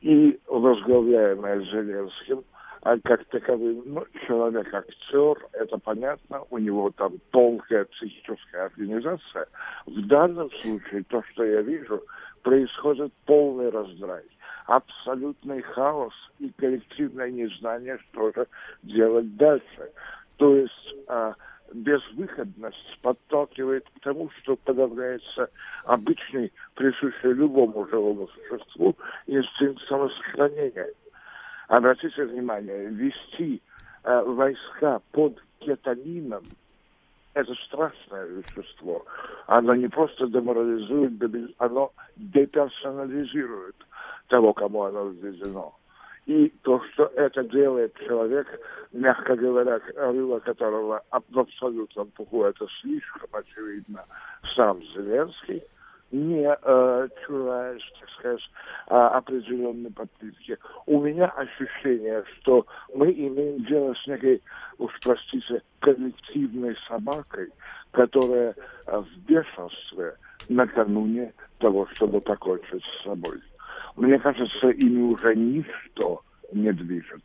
и возглавляемое Зеленским, а как таковым, ну, человек-актер, это понятно, у него там тонкая психическая организация. В данном случае то, что я вижу, происходит полный раздрай, абсолютный хаос и коллективное незнание, что же делать дальше. То есть а, безвыходность подталкивает к тому, что подавляется обычный, присущий любому живому существу, инстинкт самосохранения. Обратите внимание, вести э, войска под кетамином – это страшное вещество. Оно не просто деморализует, оно деперсонализирует того, кому оно введено. И то, что это делает человек, мягко говоря, рыло которого в абсолютном пуху, это слишком очевидно, сам Зеленский – не э, чураешь, так сказать, определенной подпитки. У меня ощущение, что мы имеем дело с некой, уж простите, коллективной собакой, которая э, в бешенстве накануне того, чтобы покончить с собой. Мне кажется, ими уже ничто не движет.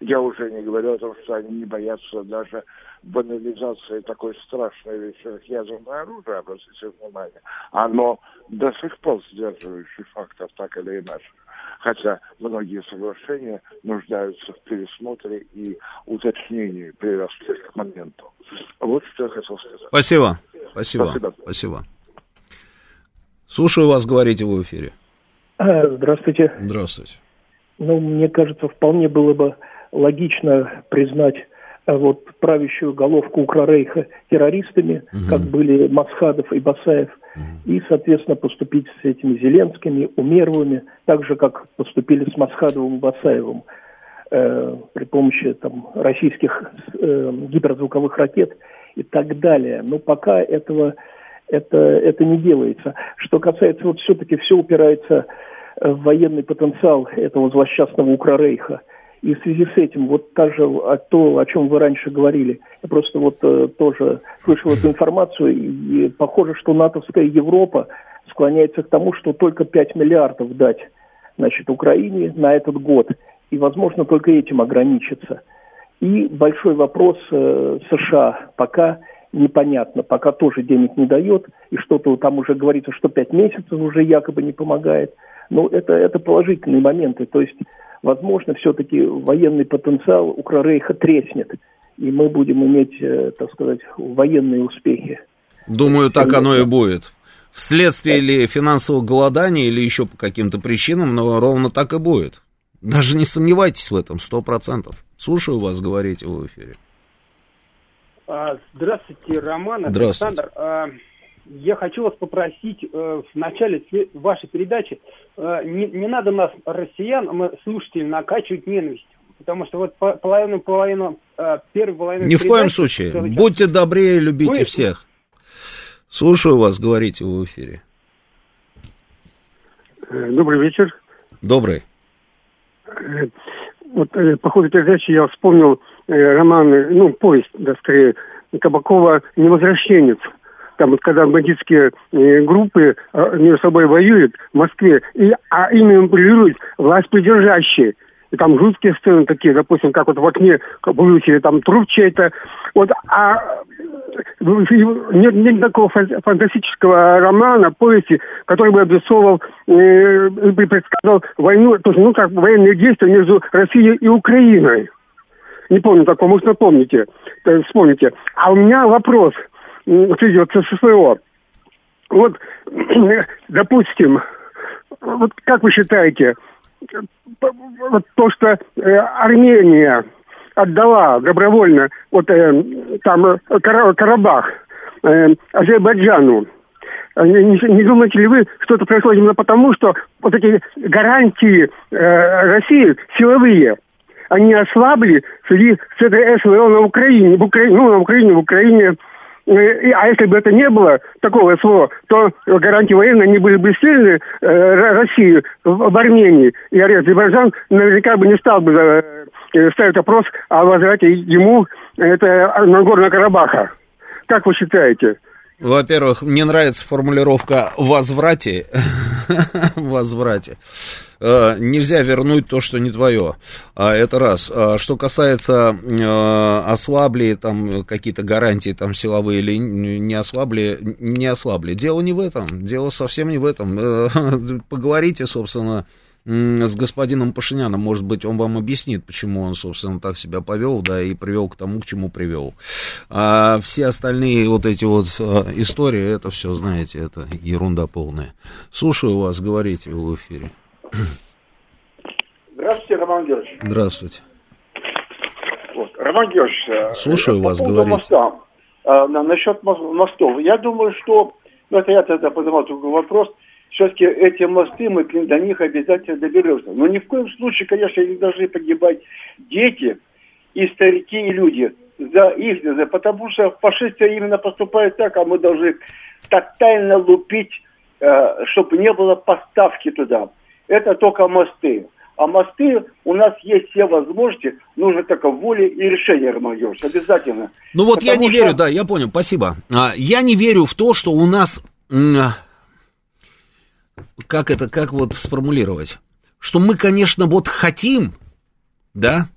Я уже не говорю о том, что они не боятся даже банализации такой страшной вещи, как ядерное оружие, обратите внимание. Оно до сих пор сдерживающий фактор, так или иначе. Хотя многие соглашения нуждаются в пересмотре и уточнении привязки к моменту. Вот что я хотел сказать. Спасибо. Спасибо. Спасибо. Спасибо. Слушаю вас, говорите в эфире. А, здравствуйте. Здравствуйте. Ну, мне кажется, вполне было бы логично признать вот правящую головку Укрорейха террористами, угу. как были Масхадов и Басаев, угу. и, соответственно, поступить с этими Зеленскими, Умеровыми, так же, как поступили с Масхадовым и Басаевым э, при помощи там, российских э, гиперзвуковых ракет и так далее. Но пока этого это, это не делается. Что касается, вот все-таки все упирается в военный потенциал этого злосчастного Укрорейха. И в связи с этим, вот также то, о чем вы раньше говорили, я просто вот э, тоже слышал эту информацию, и похоже, что натовская Европа склоняется к тому, что только 5 миллиардов дать значит, Украине на этот год, и, возможно, только этим ограничиться. И большой вопрос э, США пока непонятно, пока тоже денег не дает, и что-то там уже говорится, что пять месяцев уже якобы не помогает. Но это, это положительные моменты. То есть, возможно, все-таки военный потенциал Укрорейха треснет, и мы будем иметь, э, так сказать, военные успехи. Думаю, так оно и будет. Вследствие или финансового голодания, или еще по каким-то причинам, но ровно так и будет. Даже не сомневайтесь в этом, сто процентов. Слушаю вас, говорите в эфире. А, здравствуйте, Роман. Здравствуйте. Александр. А, я хочу вас попросить э, в начале вашей передачи, э, не, не надо нас, россиян, мы слушатели, накачивать ненависть. Потому что вот половину, половину, э, первую половину... Ни в коем случае. Будьте добрее, любите Вы... всех. Слушаю вас, говорите в эфире. Добрый вечер. Добрый. Вот по ходу передачи я вспомнил Э, роман, ну, повесть, да, скорее, Кабакова «Невозвращенец». Там когда бандитские э, группы э, между собой воюют в Москве, и, а ими манипулируют власть придержащие. И там жуткие сцены такие, допустим, как вот в окне или там труп чей-то. Вот, а нет, нет такого фантастического романа, повести, который бы обрисовывал э, предсказал войну, то есть, ну, как военные действия между Россией и Украиной. Не помню такого, может, напомните, э, вспомните. А у меня вопрос, идет с СССР. Вот, допустим, вот как вы считаете, вот то, что э, Армения отдала добровольно вот э, там э, Карабах Азербайджану, не, не думаете ли вы, что это происходит именно потому, что вот эти гарантии э, России силовые – они ослабли в связи с этой СВО на Украине, в Украине, ну, на Украине, в Украине. Э, а если бы это не было такого СВО, то гарантии военные, они были бы сильны э, России в, Армении. И Азербайджан наверняка бы не стал бы э, ставить вопрос о возврате ему это Нагорного Карабаха. Как вы считаете? Во-первых, мне нравится формулировка «возврате». «Возврате». Э, нельзя вернуть то, что не твое. А, это раз. А, что касается э, ослабли, там какие-то гарантии там силовые или не ослабли, не ослабли. Дело не в этом. Дело совсем не в этом. Э, поговорите, собственно, с господином Пашиняном, может быть, он вам объяснит, почему он, собственно, так себя повел, да, и привел к тому, к чему привел. А все остальные вот эти вот истории, это все, знаете, это ерунда полная. Слушаю вас, говорите в эфире. Здравствуйте, Роман Георгиевич. Здравствуйте. Вот. Роман Георгиевич, э, Слушаю по вас, говорите. Моста, э, насчет мостов. Я думаю, что, ну это я тогда поднимал такой вопрос, все-таки эти мосты, мы до них обязательно доберемся. Но ни в коем случае, конечно, не должны погибать дети и старики, и люди за их, за, потому что фашисты именно поступают так, а мы должны тотально лупить, э, чтобы не было поставки туда это только мосты. А мосты у нас есть все возможности, нужно только воля и решение, Роман Георгиевич, обязательно. Ну вот Потому я не что... верю, да, я понял, спасибо. А, я не верю в то, что у нас, как это, как вот сформулировать, что мы, конечно, вот хотим, да,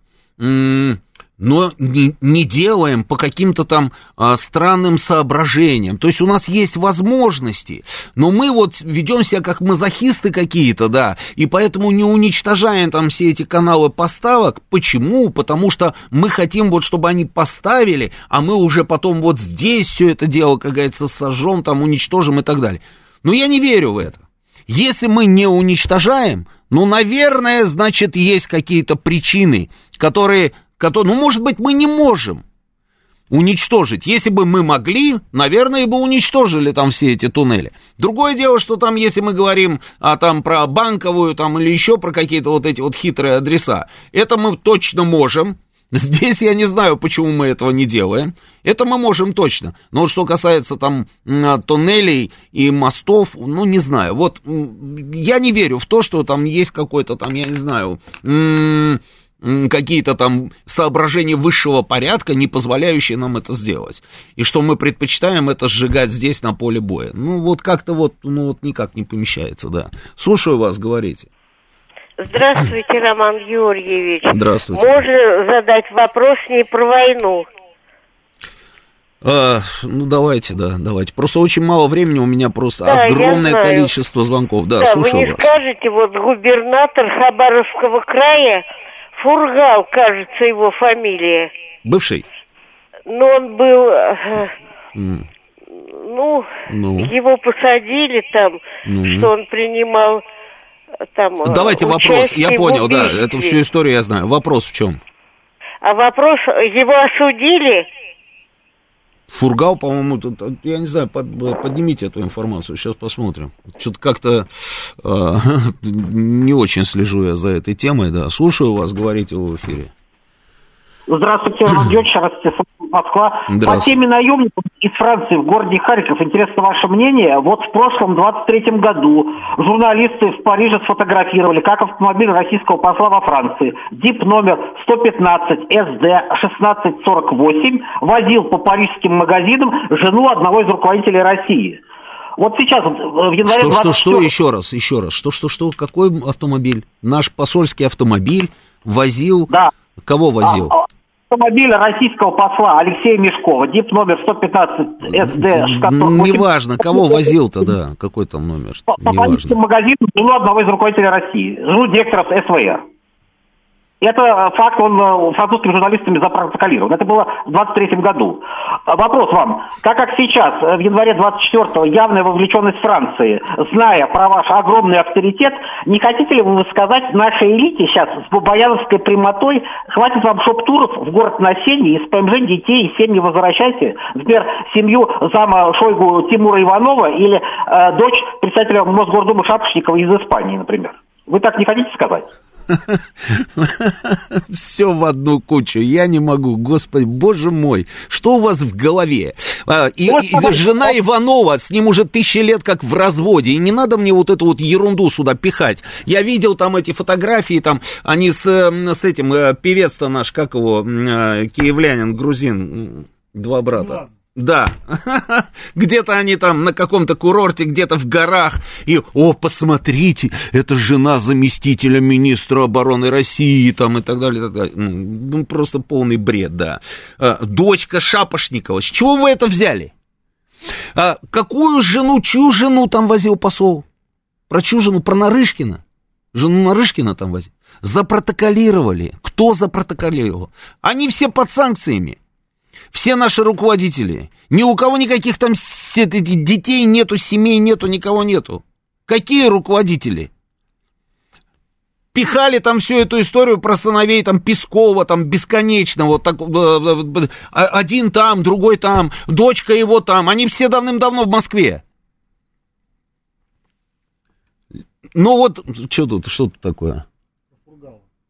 но не, не делаем по каким-то там а, странным соображениям. То есть у нас есть возможности, но мы вот ведем себя как мазохисты какие-то, да, и поэтому не уничтожаем там все эти каналы поставок. Почему? Потому что мы хотим вот, чтобы они поставили, а мы уже потом вот здесь все это дело, как говорится, сожжем, там уничтожим и так далее. Но я не верю в это. Если мы не уничтожаем, ну, наверное, значит, есть какие-то причины, которые который, ну, может быть, мы не можем уничтожить. Если бы мы могли, наверное, бы уничтожили там все эти туннели. Другое дело, что там, если мы говорим а, там, про банковую там, или еще про какие-то вот эти вот хитрые адреса, это мы точно можем. Здесь я не знаю, почему мы этого не делаем. Это мы можем точно. Но что касается там туннелей и мостов, ну, не знаю. Вот я не верю в то, что там есть какой-то там, я не знаю, какие-то там соображения высшего порядка, не позволяющие нам это сделать. И что мы предпочитаем это сжигать здесь, на поле боя. Ну, вот как-то вот, ну, вот никак не помещается, да. Слушаю вас, говорите. Здравствуйте, Роман Георгиевич. Здравствуйте. Можно задать вопрос не про войну? А, ну, давайте, да, давайте. Просто очень мало времени, у меня просто да, огромное количество звонков. Да, да слушаю вы не вас. скажете, вот губернатор Хабаровского края Фургал, кажется, его фамилия. Бывший? Ну, он был... Mm. Ну, ну, его посадили там, mm-hmm. что он принимал там... Э, давайте вопрос, я понял, да, эту всю историю я знаю. Вопрос в чем? А вопрос, его осудили Фургал, по-моему, я не знаю, поднимите эту информацию, сейчас посмотрим. Что-то как-то э, не очень слежу я за этой темой, да. Слушаю вас, говорите в эфире. Здравствуйте, Роман Георгиевич, Москва. По теме наемников из Франции в городе Харьков, интересно ваше мнение. Вот в прошлом 23-м году журналисты в Париже сфотографировали, как автомобиль российского посла во Франции, ДИП номер 115 СД 1648, возил по парижским магазинам жену одного из руководителей России. Вот сейчас, в январе... Что, 24... что, что, еще раз, еще раз, что, что, что, какой автомобиль? Наш посольский автомобиль возил... Да. Кого возил? А, автомобиля российского посла Алексея Мешкова, ДИП номер 115 СД. Неважно, кого возил-то, да, какой там номер. По, по магазину жену одного из руководителей России, жену директора СВР. Это факт, он э, французскими журналистами запротоколирован. Это было в 23 году. А вопрос вам. Так как сейчас, э, в январе 24-го, явная вовлеченность Франции, зная про ваш огромный авторитет, не хотите ли вы сказать нашей элите сейчас с бабаяновской прямотой, хватит вам шоп-туров в город на Сене, из ПМЖ детей и семьи возвращайте? Например, семью зама Шойгу Тимура Иванова или э, дочь председателя Мосгордумы Шапошникова из Испании, например. Вы так не хотите сказать? Все в одну кучу. Я не могу. Господи, боже мой. Что у вас в голове? А, и, и жена Иванова, с ним уже тысячи лет как в разводе. И не надо мне вот эту вот ерунду сюда пихать. Я видел там эти фотографии, там они с, с этим, э, певец-то наш, как его, э, киевлянин, грузин, два брата. Да, где-то они там на каком-то курорте, где-то в горах, и, о, посмотрите, это жена заместителя министра обороны России, там, и так далее, и так далее. Ну, просто полный бред, да. А, дочка Шапошникова, с чего вы это взяли? А, какую жену, чью жену там возил посол? Про чью жену? Про Нарышкина? Жену Нарышкина там возил? Запротоколировали. Кто запротоколировал? Они все под санкциями. Все наши руководители. Ни у кого никаких там детей нету, семей нету, никого нету. Какие руководители? Пихали там всю эту историю про сыновей там Пескова, там бесконечно, вот так, а, один там, другой там, дочка его там, они все давным-давно в Москве. Ну вот, что тут, что тут такое?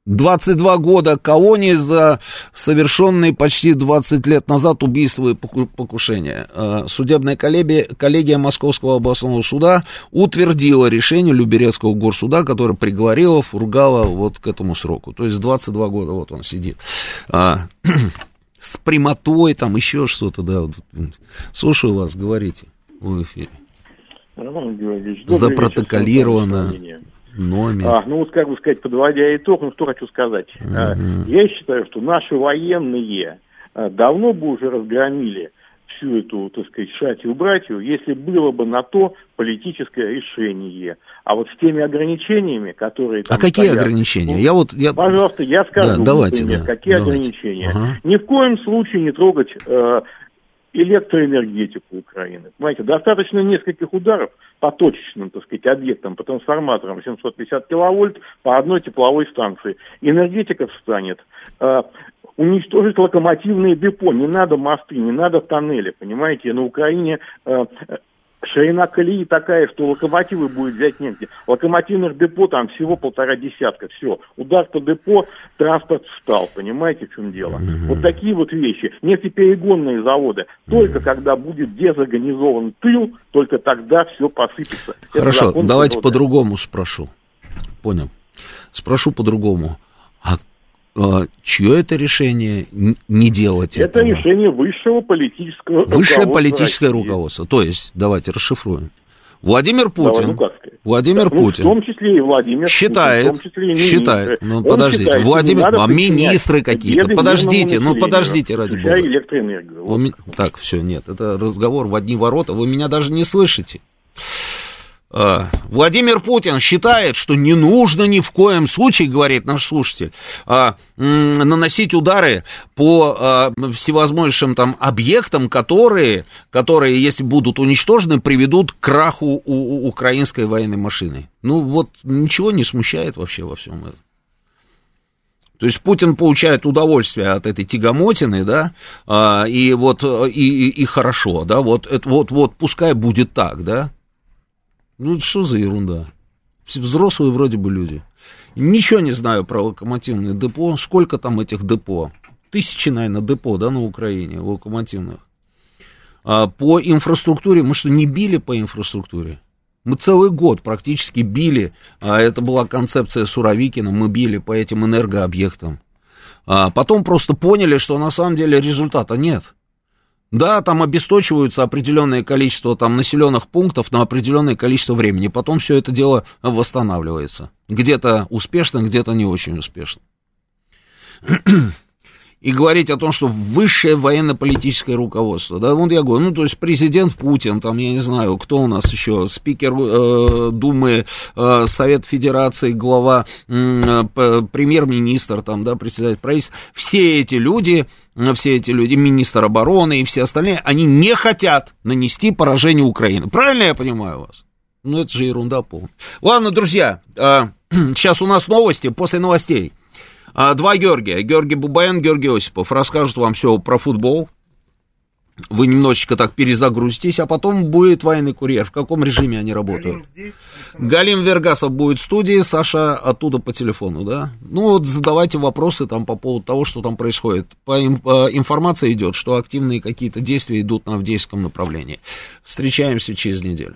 22 года колонии за совершенные почти 20 лет назад убийства и покушения. Э, судебная коллегия, коллегия Московского областного суда утвердила решение Люберецкого горсуда, которое приговорило Фургала вот к этому сроку. То есть 22 года вот он сидит. А, с прямотой, там еще что-то, да. Слушаю вас, говорите в эфире. Роман Георгиевич, Запротоколировано. Вечер, Номер. А, ну вот, как бы сказать, подводя итог, ну что хочу сказать. Угу. А, я считаю, что наши военные а, давно бы уже разгромили всю эту, так сказать, шатью-братью, если было бы на то политическое решение. А вот с теми ограничениями, которые... а какие стоят, ограничения? Ну, я вот, я... Пожалуйста, я скажу, да, давайте, например, да, какие давайте. ограничения. Ага. Ни в коем случае не трогать э, электроэнергетику Украины. Понимаете, достаточно нескольких ударов по точечным, так сказать, объектам, по трансформаторам 750 киловольт по одной тепловой станции. Энергетика встанет. Э, уничтожить локомотивные депо. Не надо мосты, не надо тоннели, понимаете? На Украине э, ширина колеи такая, что локомотивы будет взять негде. Локомотивных депо там всего полтора десятка. Все. Удар по депо, транспорт встал. Понимаете, в чем дело? Mm-hmm. Вот такие вот вещи. Нефтеперегонные заводы. Только mm-hmm. когда будет дезорганизован тыл, только тогда все посыпется. Хорошо, давайте по-другому спрошу. Понял. Спрошу по-другому. А а, чье это решение не делать это? Это решение высшего политического Высшее политическое России. руководство. То есть, давайте расшифруем. Владимир Путин, Давай, ну Владимир ну, Путин, в том числе и Владимир считает, Путин, в том числе и считает, ну подождите, считает, Владимир, а министры какие-то, подождите, ну подождите ради бога. Электроэнергию. Вот. Так, все, нет, это разговор в одни ворота, вы меня даже не слышите. А, Владимир Путин считает, что не нужно ни в коем случае, говорит наш слушатель, а, наносить удары по а, всевозможным там объектам, которые, которые, если будут уничтожены, приведут к краху у, украинской военной машины. Ну вот ничего не смущает вообще во всем этом. То есть Путин получает удовольствие от этой тягомотины, да, и вот и, и, и хорошо, да, вот, вот, вот, пускай будет так, да. Ну, что за ерунда? Все взрослые вроде бы люди. Ничего не знаю про локомотивные депо. Сколько там этих депо? Тысячи, наверное, депо, да, на Украине, локомотивных. А по инфраструктуре, мы что, не били по инфраструктуре? Мы целый год практически били, а это была концепция Суровикина, мы били по этим энергообъектам. А потом просто поняли, что на самом деле результата нет. Да, там обесточиваются определенное количество там населенных пунктов на определенное количество времени. Потом все это дело восстанавливается. Где-то успешно, где-то не очень успешно и говорить о том, что высшее военно-политическое руководство, да, вот я говорю, ну, то есть президент Путин, там, я не знаю, кто у нас еще, спикер э, Думы, э, Совет Федерации, глава, э, премьер-министр, там, да, председатель правительства, все эти люди, все эти люди, министр обороны и все остальные, они не хотят нанести поражение Украины. Правильно я понимаю вас? Ну, это же ерунда полная. Ладно, друзья, э, сейчас у нас новости, после новостей. А, два Георгия, Георгий Бубаян, Георгий Осипов, расскажут вам все про футбол. Вы немножечко так перезагрузитесь, а потом будет военный курьер. В каком режиме они работают? Галим, здесь, Галим Вергасов будет в студии, Саша оттуда по телефону, да? Ну вот задавайте вопросы там по поводу того, что там происходит. По, по информация идет, что активные какие-то действия идут на Авдеевском направлении. Встречаемся через неделю.